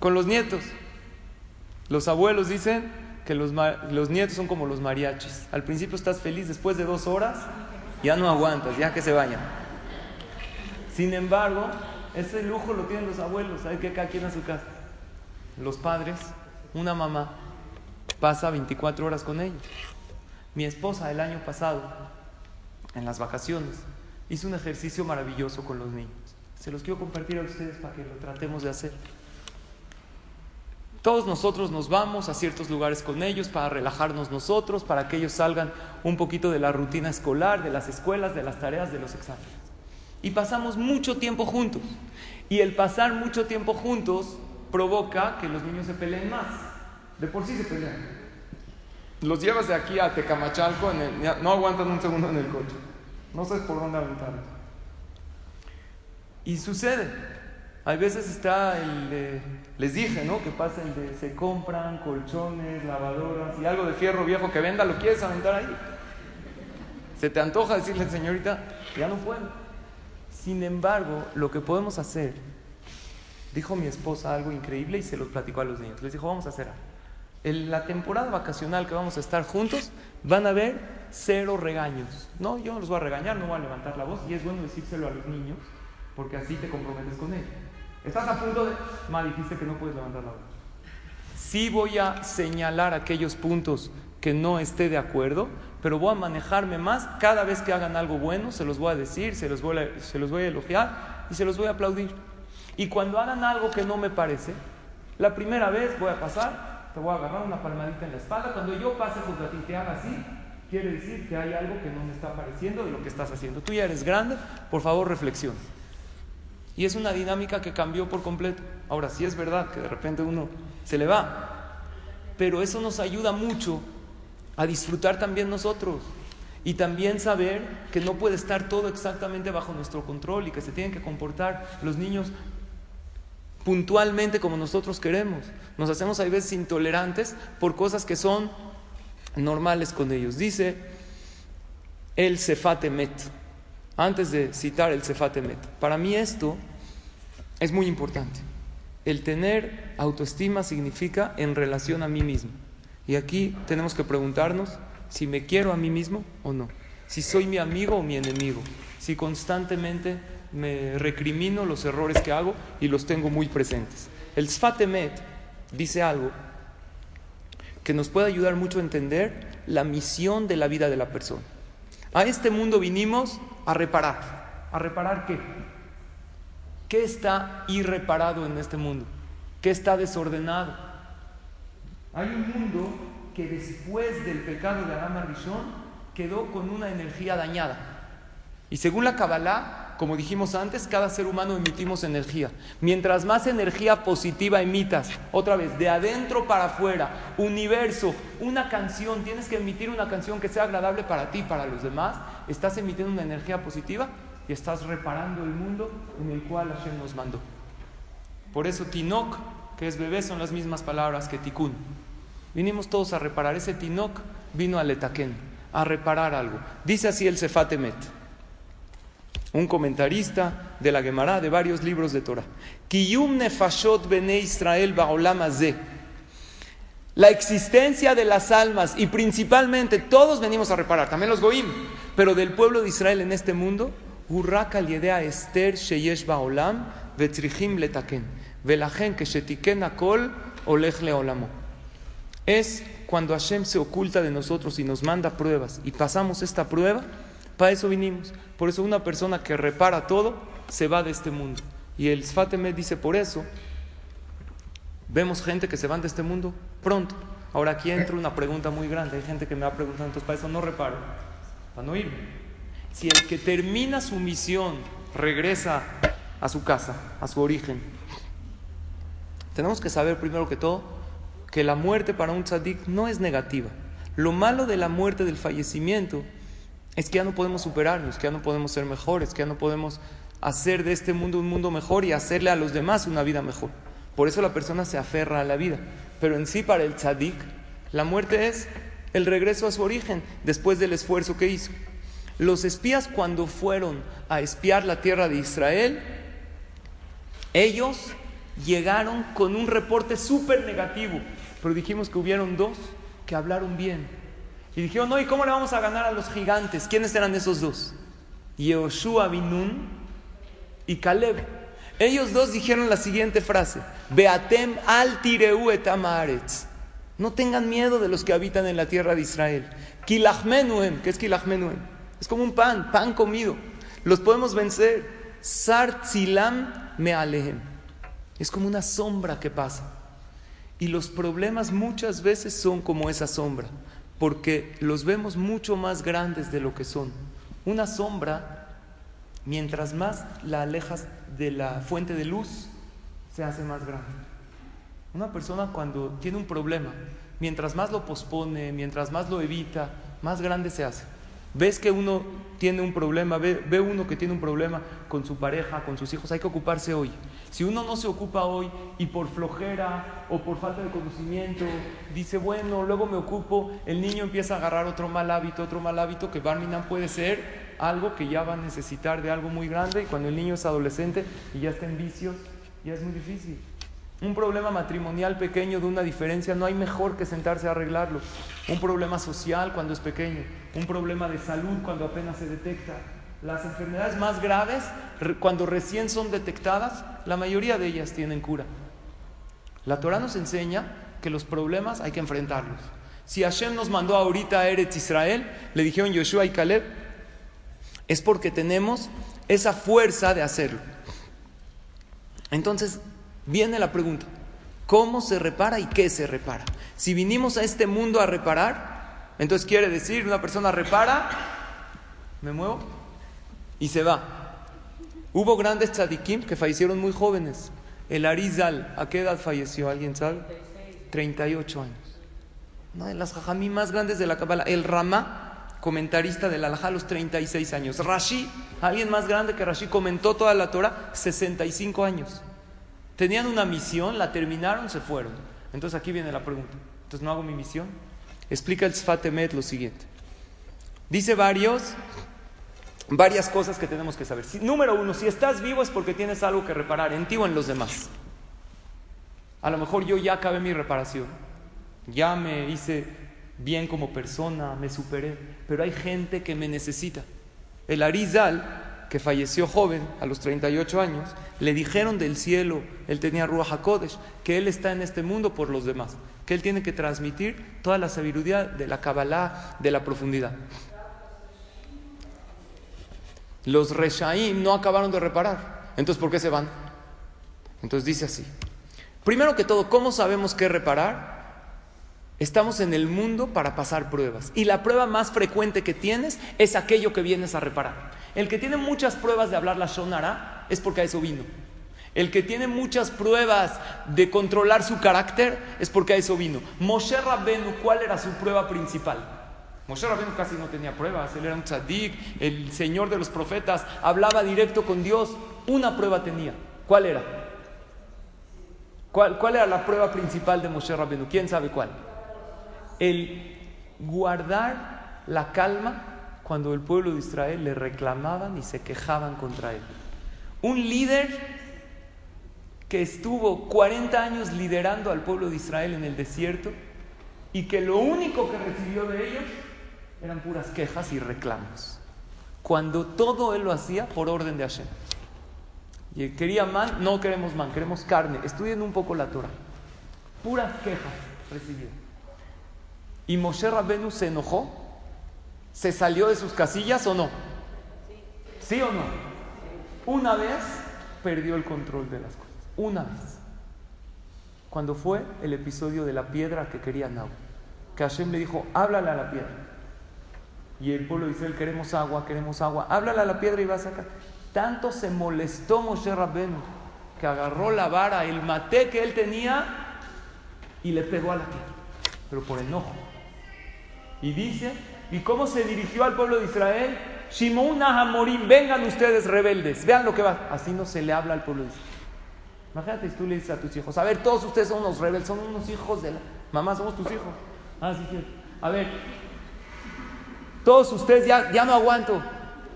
con los nietos. Los abuelos dicen que los, los nietos son como los mariachis. Al principio estás feliz, después de dos horas ya no aguantas, ya que se vayan. Sin embargo, ese lujo lo tienen los abuelos, hay que cada quien a su casa los padres, una mamá pasa 24 horas con ellos. Mi esposa el año pasado, en las vacaciones, hizo un ejercicio maravilloso con los niños. Se los quiero compartir a ustedes para que lo tratemos de hacer. Todos nosotros nos vamos a ciertos lugares con ellos para relajarnos nosotros, para que ellos salgan un poquito de la rutina escolar, de las escuelas, de las tareas, de los exámenes. Y pasamos mucho tiempo juntos. Y el pasar mucho tiempo juntos provoca que los niños se peleen más. De por sí se pelean. Los llevas de aquí a Tecamachalco, no aguantan un segundo en el coche. No sabes por dónde aventar. Y sucede. Hay veces está el les dije, ¿no? Que pasa el de se compran colchones, lavadoras y algo de fierro viejo que venda, lo quieres aventar ahí. Se te antoja decirle, señorita, ya no puedo. Sin embargo, lo que podemos hacer, dijo mi esposa algo increíble y se lo platicó a los niños. Les dijo, vamos a hacer. En la temporada vacacional que vamos a estar juntos, van a haber cero regaños. No, yo no los voy a regañar, no voy a levantar la voz y es bueno decírselo a los niños porque así te comprometes con ellos. Estás a punto de... Ma, que no puedes levantar la voz. Sí voy a señalar aquellos puntos que no esté de acuerdo, pero voy a manejarme más. Cada vez que hagan algo bueno, se los voy a decir, se los voy a, se los voy a elogiar y se los voy a aplaudir. Y cuando hagan algo que no me parece, la primera vez voy a pasar te voy a agarrar una palmadita en la espalda. Cuando yo pase contra ti y te haga así, quiere decir que hay algo que no me está pareciendo de lo que estás haciendo. Tú ya eres grande, por favor reflexiona. Y es una dinámica que cambió por completo. Ahora sí es verdad que de repente uno se le va, pero eso nos ayuda mucho a disfrutar también nosotros y también saber que no puede estar todo exactamente bajo nuestro control y que se tienen que comportar los niños puntualmente como nosotros queremos. Nos hacemos a veces intolerantes por cosas que son normales con ellos. Dice el Cefatemet, antes de citar el Cefatemet, para mí esto es muy importante. El tener autoestima significa en relación a mí mismo. Y aquí tenemos que preguntarnos si me quiero a mí mismo o no, si soy mi amigo o mi enemigo, si constantemente me recrimino los errores que hago y los tengo muy presentes. El Sfatemet dice algo que nos puede ayudar mucho a entender la misión de la vida de la persona. A este mundo vinimos a reparar. ¿A reparar qué? ¿Qué está irreparado en este mundo? ¿Qué está desordenado? Hay un mundo que después del pecado de Adán Rishon quedó con una energía dañada. Y según la Kabbalah, como dijimos antes, cada ser humano emitimos energía. Mientras más energía positiva emitas, otra vez, de adentro para afuera, universo, una canción, tienes que emitir una canción que sea agradable para ti, para los demás, estás emitiendo una energía positiva y estás reparando el mundo en el cual Hashem nos mandó. Por eso Tinok, que es bebé, son las mismas palabras que Tikkun. Vinimos todos a reparar. Ese Tinok vino al Etaken, a reparar algo. Dice así el Sefatemet un comentarista de la Gemara de varios libros de Torah. Nefashot bene Israel La existencia de las almas y principalmente todos venimos a reparar, también los goim, pero del pueblo de Israel en este mundo, Esther baolam letaken velachen que akol olech leolamo. Es cuando Hashem se oculta de nosotros y nos manda pruebas y pasamos esta prueba, para eso vinimos. Por eso una persona que repara todo se va de este mundo. Y el Sfatemet dice, por eso vemos gente que se van de este mundo pronto. Ahora aquí entra una pregunta muy grande. Hay gente que me va preguntando, entonces para eso no reparo, para no irme. Si el que termina su misión regresa a su casa, a su origen, tenemos que saber primero que todo que la muerte para un tzadik no es negativa. Lo malo de la muerte, del fallecimiento, es que ya no podemos superarnos, que ya no podemos ser mejores, que ya no podemos hacer de este mundo un mundo mejor y hacerle a los demás una vida mejor. Por eso la persona se aferra a la vida. Pero en sí para el tzadik, la muerte es el regreso a su origen después del esfuerzo que hizo. Los espías cuando fueron a espiar la tierra de Israel, ellos llegaron con un reporte súper negativo, pero dijimos que hubieron dos que hablaron bien y dijeron, no, ¿y cómo le vamos a ganar a los gigantes? ¿Quiénes eran esos dos? Yehoshua Binun y Caleb. Ellos dos dijeron la siguiente frase: Beatem al tireu. No tengan miedo de los que habitan en la tierra de Israel. Kilachmenuem, ¿qué es kilachmenuem? Es como un pan, pan comido. Los podemos vencer. Sartzilam mealehem. Es como una sombra que pasa. Y los problemas muchas veces son como esa sombra, porque los vemos mucho más grandes de lo que son. Una sombra, mientras más la alejas de la fuente de luz, se hace más grande. Una persona cuando tiene un problema, mientras más lo pospone, mientras más lo evita, más grande se hace. Ves que uno tiene un problema, ve, uno que tiene un problema con su pareja, con sus hijos, hay que ocuparse hoy. Si uno no se ocupa hoy y por flojera o por falta de conocimiento dice, bueno, luego me ocupo, el niño empieza a agarrar otro mal hábito, otro mal hábito que Barminan puede ser algo que ya va a necesitar de algo muy grande y cuando el niño es adolescente y ya está en vicios, ya es muy difícil. Un problema matrimonial pequeño de una diferencia, no hay mejor que sentarse a arreglarlo. Un problema social cuando es pequeño, un problema de salud cuando apenas se detecta. Las enfermedades más graves, cuando recién son detectadas, la mayoría de ellas tienen cura. La Torah nos enseña que los problemas hay que enfrentarlos. Si Hashem nos mandó ahorita a Eretz Israel, le dijeron Yoshua y Caleb, es porque tenemos esa fuerza de hacerlo. Entonces, viene la pregunta, ¿cómo se repara y qué se repara? Si vinimos a este mundo a reparar, entonces quiere decir, una persona repara, me muevo y se va. Hubo grandes tzadikim que fallecieron muy jóvenes. El Arizal, ¿a qué edad falleció? ¿Alguien sabe? 38 años. Una de las jajamí más grandes de la Kabbalah. El Rama, comentarista del Alajá, a los 36 años. Rashi, alguien más grande que Rashi, comentó toda la Torah, 65 años. Tenían una misión, la terminaron, se fueron. Entonces aquí viene la pregunta. Entonces no hago mi misión. Explica el Sfatemet lo siguiente. Dice varios, varias cosas que tenemos que saber. número uno, si estás vivo es porque tienes algo que reparar en ti o en los demás. A lo mejor yo ya acabé mi reparación, ya me hice bien como persona, me superé, pero hay gente que me necesita. El Arizal que falleció joven, a los 38 años, le dijeron del cielo, él tenía Ruach HaKodesh, que él está en este mundo por los demás, que él tiene que transmitir toda la sabiduría de la Kabbalah, de la profundidad. Los Reshaim no acabaron de reparar, entonces ¿por qué se van? Entonces dice así, primero que todo, ¿cómo sabemos qué reparar? Estamos en el mundo para pasar pruebas y la prueba más frecuente que tienes es aquello que vienes a reparar. El que tiene muchas pruebas de hablar la Shonara es porque a eso vino. El que tiene muchas pruebas de controlar su carácter es porque a eso vino. Moshe Rabbenu, ¿cuál era su prueba principal? Moshe Rabbenu casi no tenía pruebas, él era un tzadik, el señor de los profetas, hablaba directo con Dios. Una prueba tenía. ¿Cuál era? ¿Cuál, era la prueba principal de Moshe Rabbenu? ¿Quién sabe cuál? El guardar la calma cuando el pueblo de Israel le reclamaban y se quejaban contra él. Un líder que estuvo 40 años liderando al pueblo de Israel en el desierto y que lo único que recibió de ellos eran puras quejas y reclamos. Cuando todo él lo hacía por orden de Hashem. Y quería man, no queremos man, queremos carne. Estudien un poco la Torah. Puras quejas recibió. Y Moshe Rabbenu se enojó ¿Se salió de sus casillas o no? ¿Sí o no? Una vez perdió el control de las cosas. Una vez. Cuando fue el episodio de la piedra que quería Nau. Que Hashem le dijo, háblale a la piedra. Y el pueblo dice, queremos agua, queremos agua. Háblale a la piedra y va a sacar. Tanto se molestó Moshe Rabbenu que agarró la vara, el mate que él tenía y le pegó a la piedra. Pero por enojo. Y dice ¿Y cómo se dirigió al pueblo de Israel? Shimon Hamorim, vengan ustedes rebeldes, vean lo que va. Así no se le habla al pueblo de Israel. Imagínate si tú le dices a tus hijos, a ver, todos ustedes son unos rebeldes, son unos hijos de la... Mamá, somos tus hijos. Ah, sí, sí. A ver, todos ustedes ya, ya no aguanto.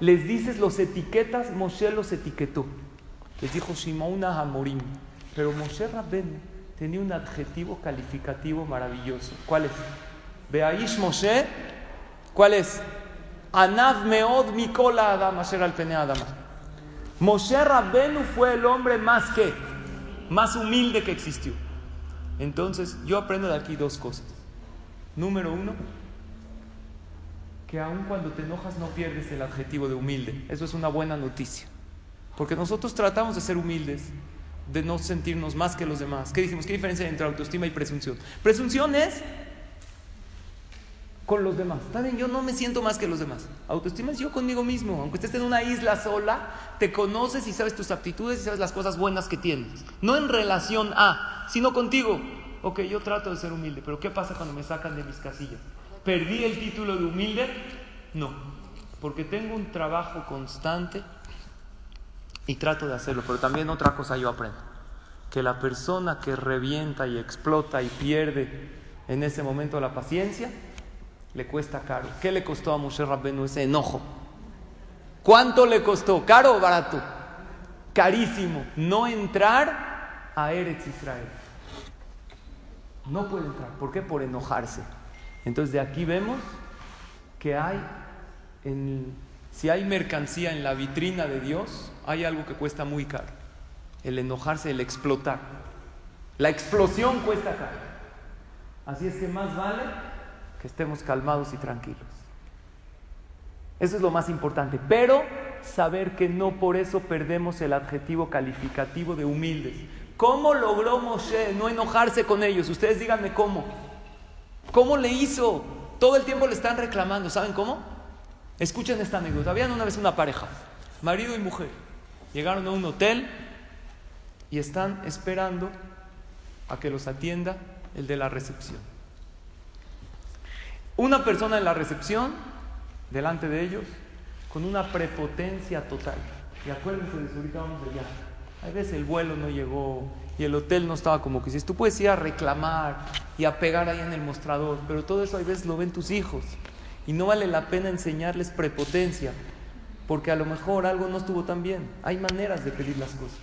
Les dices los etiquetas, Moshe los etiquetó. Les dijo Shimon Hamorim. Pero Moshe Rabben tenía un adjetivo calificativo maravilloso. ¿Cuál es? Beaish Moshe ¿Cuál es? Anav meod mikola adam asher al pene adam. Moshe Rabbenu fue el hombre más que, más humilde que existió. Entonces, yo aprendo de aquí dos cosas. Número uno, que aun cuando te enojas no pierdes el adjetivo de humilde. Eso es una buena noticia. Porque nosotros tratamos de ser humildes. de no sentirnos más que los demás. ¿Qué dijimos? ¿Qué diferencia hay entre autoestima y presunción? Presunción es con los demás. Está bien, yo no me siento más que los demás. Autoestima es yo conmigo mismo. Aunque estés en una isla sola, te conoces y sabes tus aptitudes y sabes las cosas buenas que tienes. No en relación a, sino contigo. Ok, yo trato de ser humilde, pero ¿qué pasa cuando me sacan de mis casillas? ¿Perdí el título de humilde? No, porque tengo un trabajo constante y trato de hacerlo. Pero también otra cosa yo aprendo, que la persona que revienta y explota y pierde en ese momento la paciencia, le cuesta caro. ¿Qué le costó a Moshe Rabbenu ese enojo? ¿Cuánto le costó? ¿Caro o barato? Carísimo. No entrar a Eretz Israel. No puede entrar. ¿Por qué? Por enojarse. Entonces de aquí vemos que hay, en, si hay mercancía en la vitrina de Dios, hay algo que cuesta muy caro. El enojarse, el explotar. La explosión cuesta caro. Así es que más vale que estemos calmados y tranquilos. Eso es lo más importante. Pero saber que no por eso perdemos el adjetivo calificativo de humildes. ¿Cómo logró Moshe no enojarse con ellos? Ustedes díganme cómo. ¿Cómo le hizo? Todo el tiempo le están reclamando. ¿Saben cómo? Escuchen esta anécdota. Habían una vez una pareja, marido y mujer. Llegaron a un hotel y están esperando a que los atienda el de la recepción. Una persona en la recepción, delante de ellos, con una prepotencia total. Y acuérdense de eso, ahorita vamos de viaje. A veces el vuelo no llegó y el hotel no estaba como que si Tú puedes ir a reclamar y a pegar ahí en el mostrador, pero todo eso a veces lo ven tus hijos. Y no vale la pena enseñarles prepotencia, porque a lo mejor algo no estuvo tan bien. Hay maneras de pedir las cosas.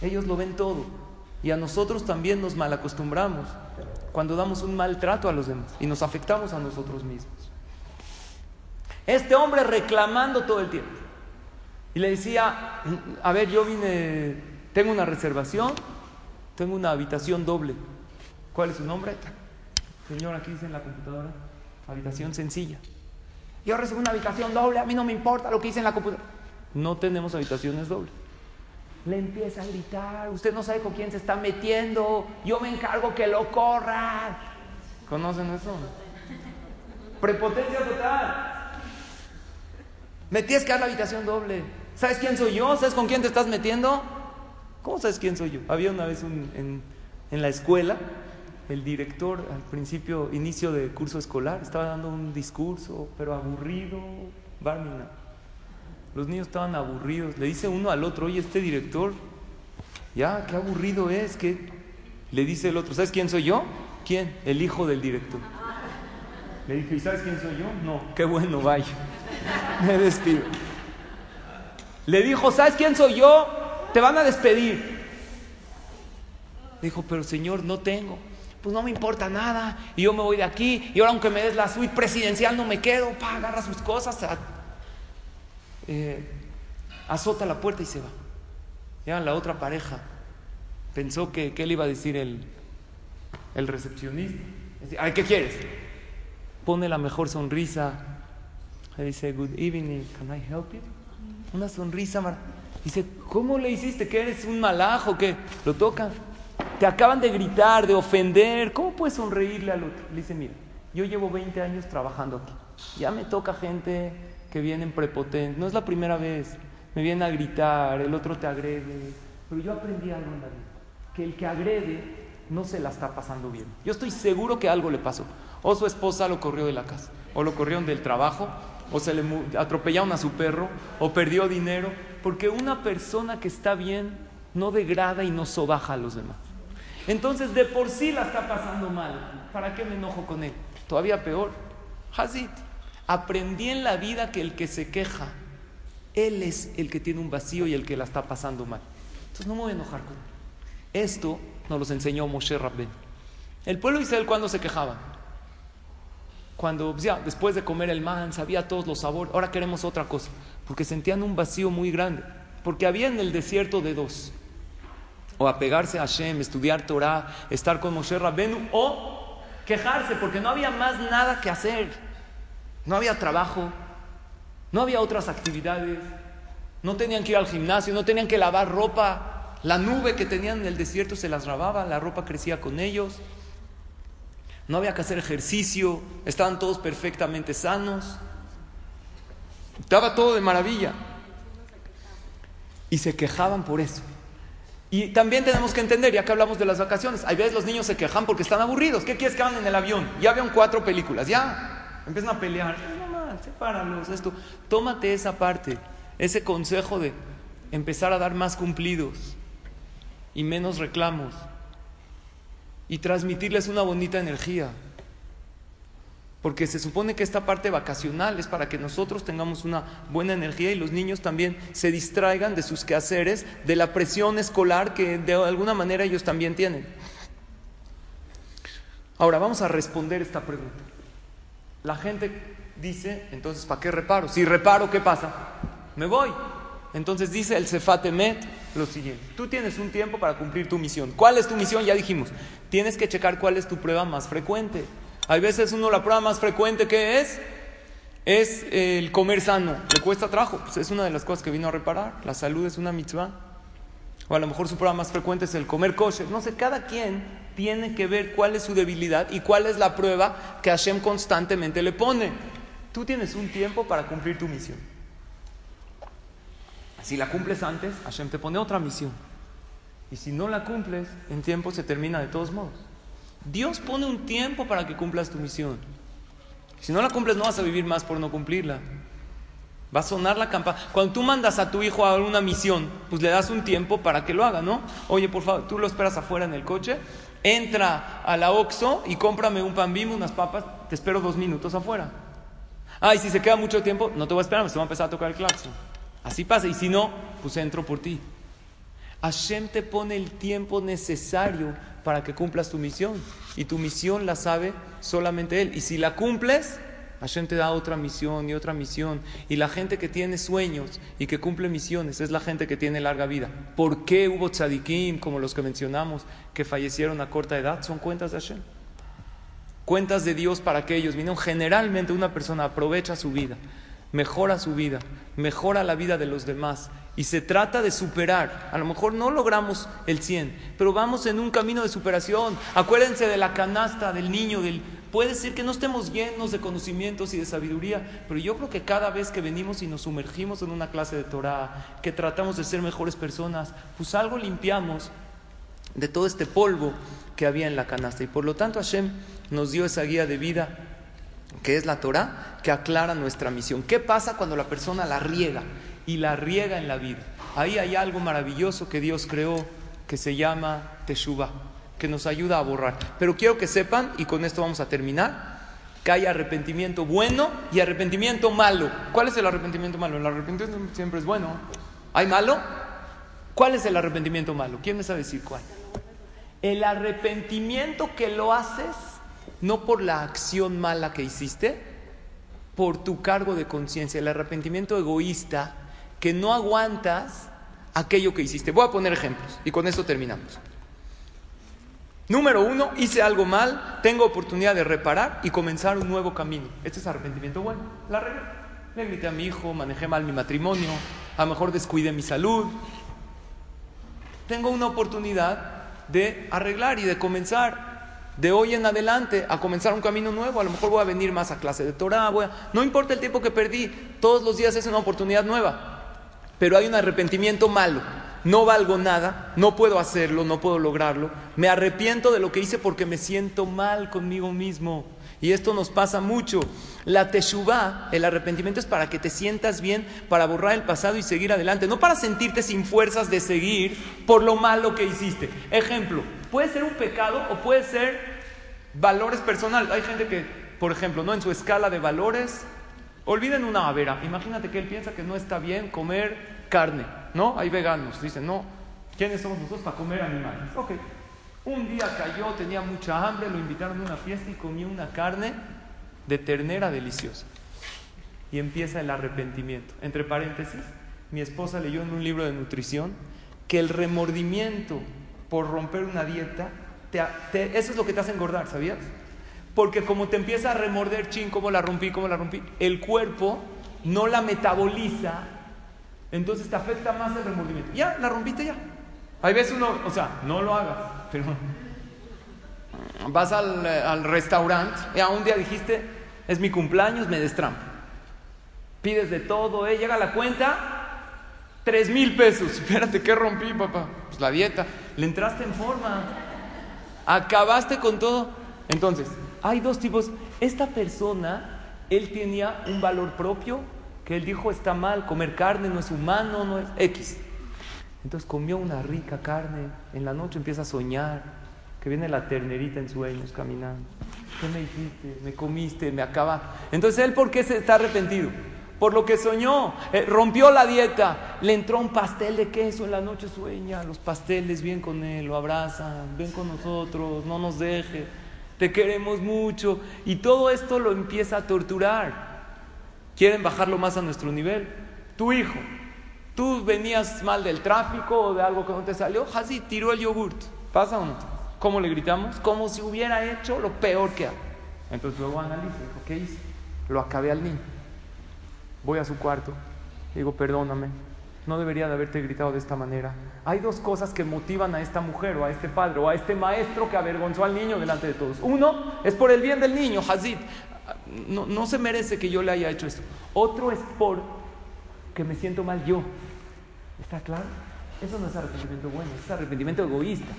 Ellos lo ven todo. Y a nosotros también nos malacostumbramos cuando damos un maltrato a los demás y nos afectamos a nosotros mismos. Este hombre reclamando todo el tiempo. Y le decía, a ver, yo vine, tengo una reservación, tengo una habitación doble. ¿Cuál es su nombre? Señor, aquí dice en la computadora, habitación sencilla. Yo recibo una habitación doble, a mí no me importa lo que dice en la computadora. No tenemos habitaciones dobles le empieza a gritar, usted no sabe con quién se está metiendo, yo me encargo que lo corra. ¿Conocen eso? Prepotencia total. Me tienes que dar la habitación doble. ¿Sabes quién soy yo? ¿Sabes con quién te estás metiendo? ¿Cómo sabes quién soy yo? Había una vez en, en la escuela, el director al principio, inicio de curso escolar, estaba dando un discurso, pero aburrido, Barmina los niños estaban aburridos. Le dice uno al otro, oye, este director, ya, qué aburrido es. que Le dice el otro, ¿sabes quién soy yo? ¿Quién? El hijo del director. Le dije, ¿y sabes quién soy yo? No, qué bueno, vaya. Me despido. Le dijo, ¿sabes quién soy yo? Te van a despedir. Dijo, pero señor, no tengo. Pues no me importa nada. Y yo me voy de aquí. Y ahora aunque me des la suite presidencial, no me quedo. Pa, agarra sus cosas. Eh, azota la puerta y se va. Ya la otra pareja pensó que ¿qué le iba a decir el, el recepcionista. Ay, ¿qué quieres? Pone la mejor sonrisa. Le dice, Good evening, can I help you? Una sonrisa. Dice, ¿cómo le hiciste? ¿Que eres un malajo? que Lo toca. Te acaban de gritar, de ofender. ¿Cómo puedes sonreírle al otro? Le dice, mira, yo llevo 20 años trabajando aquí. Ya me toca gente que vienen prepotentes. No es la primera vez. Me vienen a gritar, el otro te agrede. Pero yo aprendí algo en la vida. Que el que agrede no se la está pasando bien. Yo estoy seguro que algo le pasó. O su esposa lo corrió de la casa, o lo corrieron del trabajo, o se le atropellaron a su perro, o perdió dinero. Porque una persona que está bien no degrada y no sobaja a los demás. Entonces de por sí la está pasando mal. ¿Para qué me enojo con él? Todavía peor. Hazit. Aprendí en la vida que el que se queja, él es el que tiene un vacío y el que la está pasando mal. Entonces no me voy a enojar con él. Esto nos lo enseñó Moshe Rabben. El pueblo de Israel cuando se quejaba, cuando ya, después de comer el man sabía todos los sabores, ahora queremos otra cosa, porque sentían un vacío muy grande, porque había en el desierto de dos, o apegarse a Hashem, estudiar Torah, estar con Moshe Rabben, o quejarse, porque no había más nada que hacer. No había trabajo, no había otras actividades, no tenían que ir al gimnasio, no tenían que lavar ropa. La nube que tenían en el desierto se las rababa, la ropa crecía con ellos. No había que hacer ejercicio, estaban todos perfectamente sanos. Estaba todo de maravilla. Y se quejaban por eso. Y también tenemos que entender, ya que hablamos de las vacaciones, hay veces los niños se quejan porque están aburridos. ¿Qué quieres que hagan en el avión? Ya vieron cuatro películas, ya. Empiezan a pelear. No, sepáralos, esto. Tómate esa parte, ese consejo de empezar a dar más cumplidos y menos reclamos y transmitirles una bonita energía. Porque se supone que esta parte vacacional es para que nosotros tengamos una buena energía y los niños también se distraigan de sus quehaceres, de la presión escolar que de alguna manera ellos también tienen. Ahora vamos a responder esta pregunta. La gente dice, entonces, ¿para qué reparo? Si reparo, ¿qué pasa? Me voy. Entonces dice el Cefatemet lo siguiente. Tú tienes un tiempo para cumplir tu misión. ¿Cuál es tu misión? Ya dijimos. Tienes que checar cuál es tu prueba más frecuente. Hay veces uno la prueba más frecuente que es es el comer sano. Le cuesta trabajo. Pues es una de las cosas que vino a reparar. La salud es una mitzvah. O a lo mejor su prueba más frecuente es el comer kosher. No sé, cada quien tiene que ver cuál es su debilidad y cuál es la prueba que Hashem constantemente le pone. Tú tienes un tiempo para cumplir tu misión. Si la cumples antes, Hashem te pone otra misión. Y si no la cumples, en tiempo se termina de todos modos. Dios pone un tiempo para que cumplas tu misión. Si no la cumples, no vas a vivir más por no cumplirla. Va a sonar la campana. Cuando tú mandas a tu hijo a una misión, pues le das un tiempo para que lo haga, ¿no? Oye, por favor, tú lo esperas afuera en el coche, entra a la Oxxo y cómprame un pan bimbo, unas papas, te espero dos minutos afuera. Ah, y si se queda mucho tiempo, no te voy a esperar, me va a empezar a tocar el claxon. Así pasa, y si no, pues entro por ti. Hashem te pone el tiempo necesario para que cumplas tu misión. Y tu misión la sabe solamente Él. Y si la cumples, Hashem te da otra misión y otra misión. Y la gente que tiene sueños y que cumple misiones es la gente que tiene larga vida. ¿Por qué hubo tzadikim, como los que mencionamos, que fallecieron a corta edad? Son cuentas de Hashem. Cuentas de Dios para que ellos vinieron. Generalmente una persona aprovecha su vida mejora su vida, mejora la vida de los demás. Y se trata de superar. A lo mejor no logramos el 100, pero vamos en un camino de superación. Acuérdense de la canasta del niño, del... Puede ser que no estemos llenos de conocimientos y de sabiduría, pero yo creo que cada vez que venimos y nos sumergimos en una clase de Torah, que tratamos de ser mejores personas, pues algo limpiamos de todo este polvo que había en la canasta. Y por lo tanto Hashem nos dio esa guía de vida que es la Torah, que aclara nuestra misión. ¿Qué pasa cuando la persona la riega y la riega en la vida? Ahí hay algo maravilloso que Dios creó que se llama Teshuvah, que nos ayuda a borrar. Pero quiero que sepan, y con esto vamos a terminar, que hay arrepentimiento bueno y arrepentimiento malo. ¿Cuál es el arrepentimiento malo? El arrepentimiento siempre es bueno. ¿Hay malo? ¿Cuál es el arrepentimiento malo? ¿Quién me sabe decir cuál? El arrepentimiento que lo haces no por la acción mala que hiciste, por tu cargo de conciencia, el arrepentimiento egoísta, que no aguantas aquello que hiciste. Voy a poner ejemplos y con eso terminamos. Número uno, hice algo mal, tengo oportunidad de reparar y comenzar un nuevo camino. Este es arrepentimiento bueno. La regla. Le grité a mi hijo, manejé mal mi matrimonio, a lo mejor descuidé mi salud. Tengo una oportunidad de arreglar y de comenzar de hoy en adelante a comenzar un camino nuevo. A lo mejor voy a venir más a clase de Torah. No importa el tiempo que perdí, todos los días es una oportunidad nueva. Pero hay un arrepentimiento malo. No valgo nada, no puedo hacerlo, no puedo lograrlo. Me arrepiento de lo que hice porque me siento mal conmigo mismo. Y esto nos pasa mucho. La teshuvah, el arrepentimiento es para que te sientas bien, para borrar el pasado y seguir adelante, no para sentirte sin fuerzas de seguir por lo malo que hiciste. Ejemplo, puede ser un pecado o puede ser valores personales. Hay gente que, por ejemplo, no en su escala de valores, olviden una avera. Imagínate que él piensa que no está bien comer carne, ¿no? Hay veganos, dicen, no, ¿quiénes somos nosotros para comer animales? Ok. Un día cayó, tenía mucha hambre, lo invitaron a una fiesta y comió una carne de ternera deliciosa. Y empieza el arrepentimiento. Entre paréntesis, mi esposa leyó en un libro de nutrición que el remordimiento por romper una dieta, eso es lo que te hace engordar, ¿sabías? Porque como te empieza a remorder, ching, cómo la rompí, cómo la rompí, el cuerpo no la metaboliza, entonces te afecta más el remordimiento. Ya, la rompiste ya. Hay veces uno, o sea, no lo hagas, pero vas al, al restaurante y a un día dijiste, es mi cumpleaños, me destrampo. Pides de todo, ¿eh? llega la cuenta, tres mil pesos. Espérate, ¿qué rompí, papá? Pues la dieta. Le entraste en forma. Acabaste con todo. Entonces, hay dos tipos. Esta persona, él tenía un valor propio que él dijo está mal, comer carne no es humano, no es X. Entonces comió una rica carne, en la noche empieza a soñar, que viene la ternerita en sueños caminando. ¿Qué me hiciste? Me comiste, me acaba. Entonces él, ¿por qué se está arrepentido? Por lo que soñó, eh, rompió la dieta, le entró un pastel de queso en la noche, sueña, los pasteles, bien con él, lo abrazan, ven con nosotros, no nos deje, te queremos mucho. Y todo esto lo empieza a torturar. Quieren bajarlo más a nuestro nivel. Tu hijo, tú venías mal del tráfico o de algo que no te salió, así tiró el yogurt. ¿Pasa o no? ¿Cómo le gritamos? Como si hubiera hecho lo peor que hace. Entonces luego analiza, ¿qué hice? Lo acabé al niño. Voy a su cuarto, digo, perdóname, no debería de haberte gritado de esta manera. Hay dos cosas que motivan a esta mujer o a este padre o a este maestro que avergonzó al niño delante de todos. Uno es por el bien del niño, Hazid. No, no se merece que yo le haya hecho esto. Otro es por que me siento mal yo. ¿Está claro? Eso no es arrepentimiento bueno, es arrepentimiento egoísta.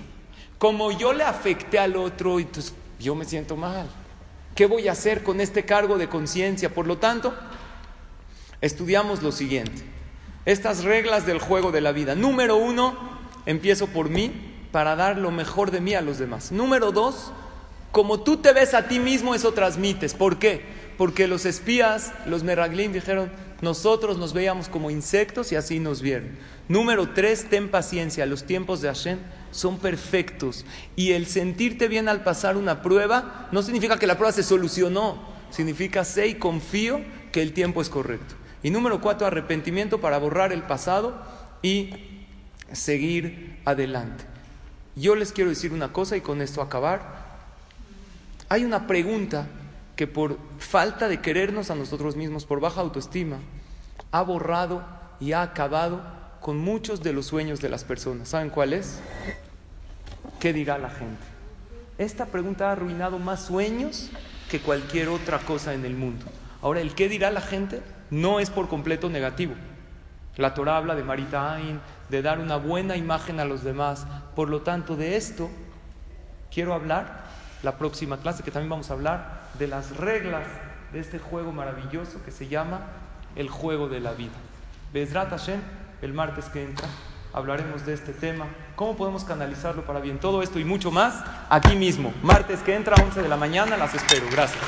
Como yo le afecté al otro, entonces yo me siento mal. ¿Qué voy a hacer con este cargo de conciencia? Por lo tanto, estudiamos lo siguiente. Estas reglas del juego de la vida. Número uno, empiezo por mí para dar lo mejor de mí a los demás. Número dos, como tú te ves a ti mismo, eso transmites. ¿Por qué? Porque los espías, los meraglim dijeron, nosotros nos veíamos como insectos y así nos vieron. Número tres, ten paciencia. Los tiempos de Hashem son perfectos. Y el sentirte bien al pasar una prueba no significa que la prueba se solucionó. Significa sé y confío que el tiempo es correcto. Y número cuatro, arrepentimiento para borrar el pasado y seguir adelante. Yo les quiero decir una cosa y con esto acabar. Hay una pregunta que por falta de querernos a nosotros mismos, por baja autoestima, ha borrado y ha acabado con muchos de los sueños de las personas. ¿Saben cuál es? ¿Qué dirá la gente? Esta pregunta ha arruinado más sueños que cualquier otra cosa en el mundo. Ahora, el qué dirá la gente no es por completo negativo. La Torah habla de Maritain, de dar una buena imagen a los demás. Por lo tanto, de esto quiero hablar la próxima clase, que también vamos a hablar de las reglas de este juego maravilloso que se llama el juego de la vida. Bezrat Hashem, el martes que entra, hablaremos de este tema, cómo podemos canalizarlo para bien. Todo esto y mucho más aquí mismo. Martes que entra, 11 de la mañana, las espero. Gracias.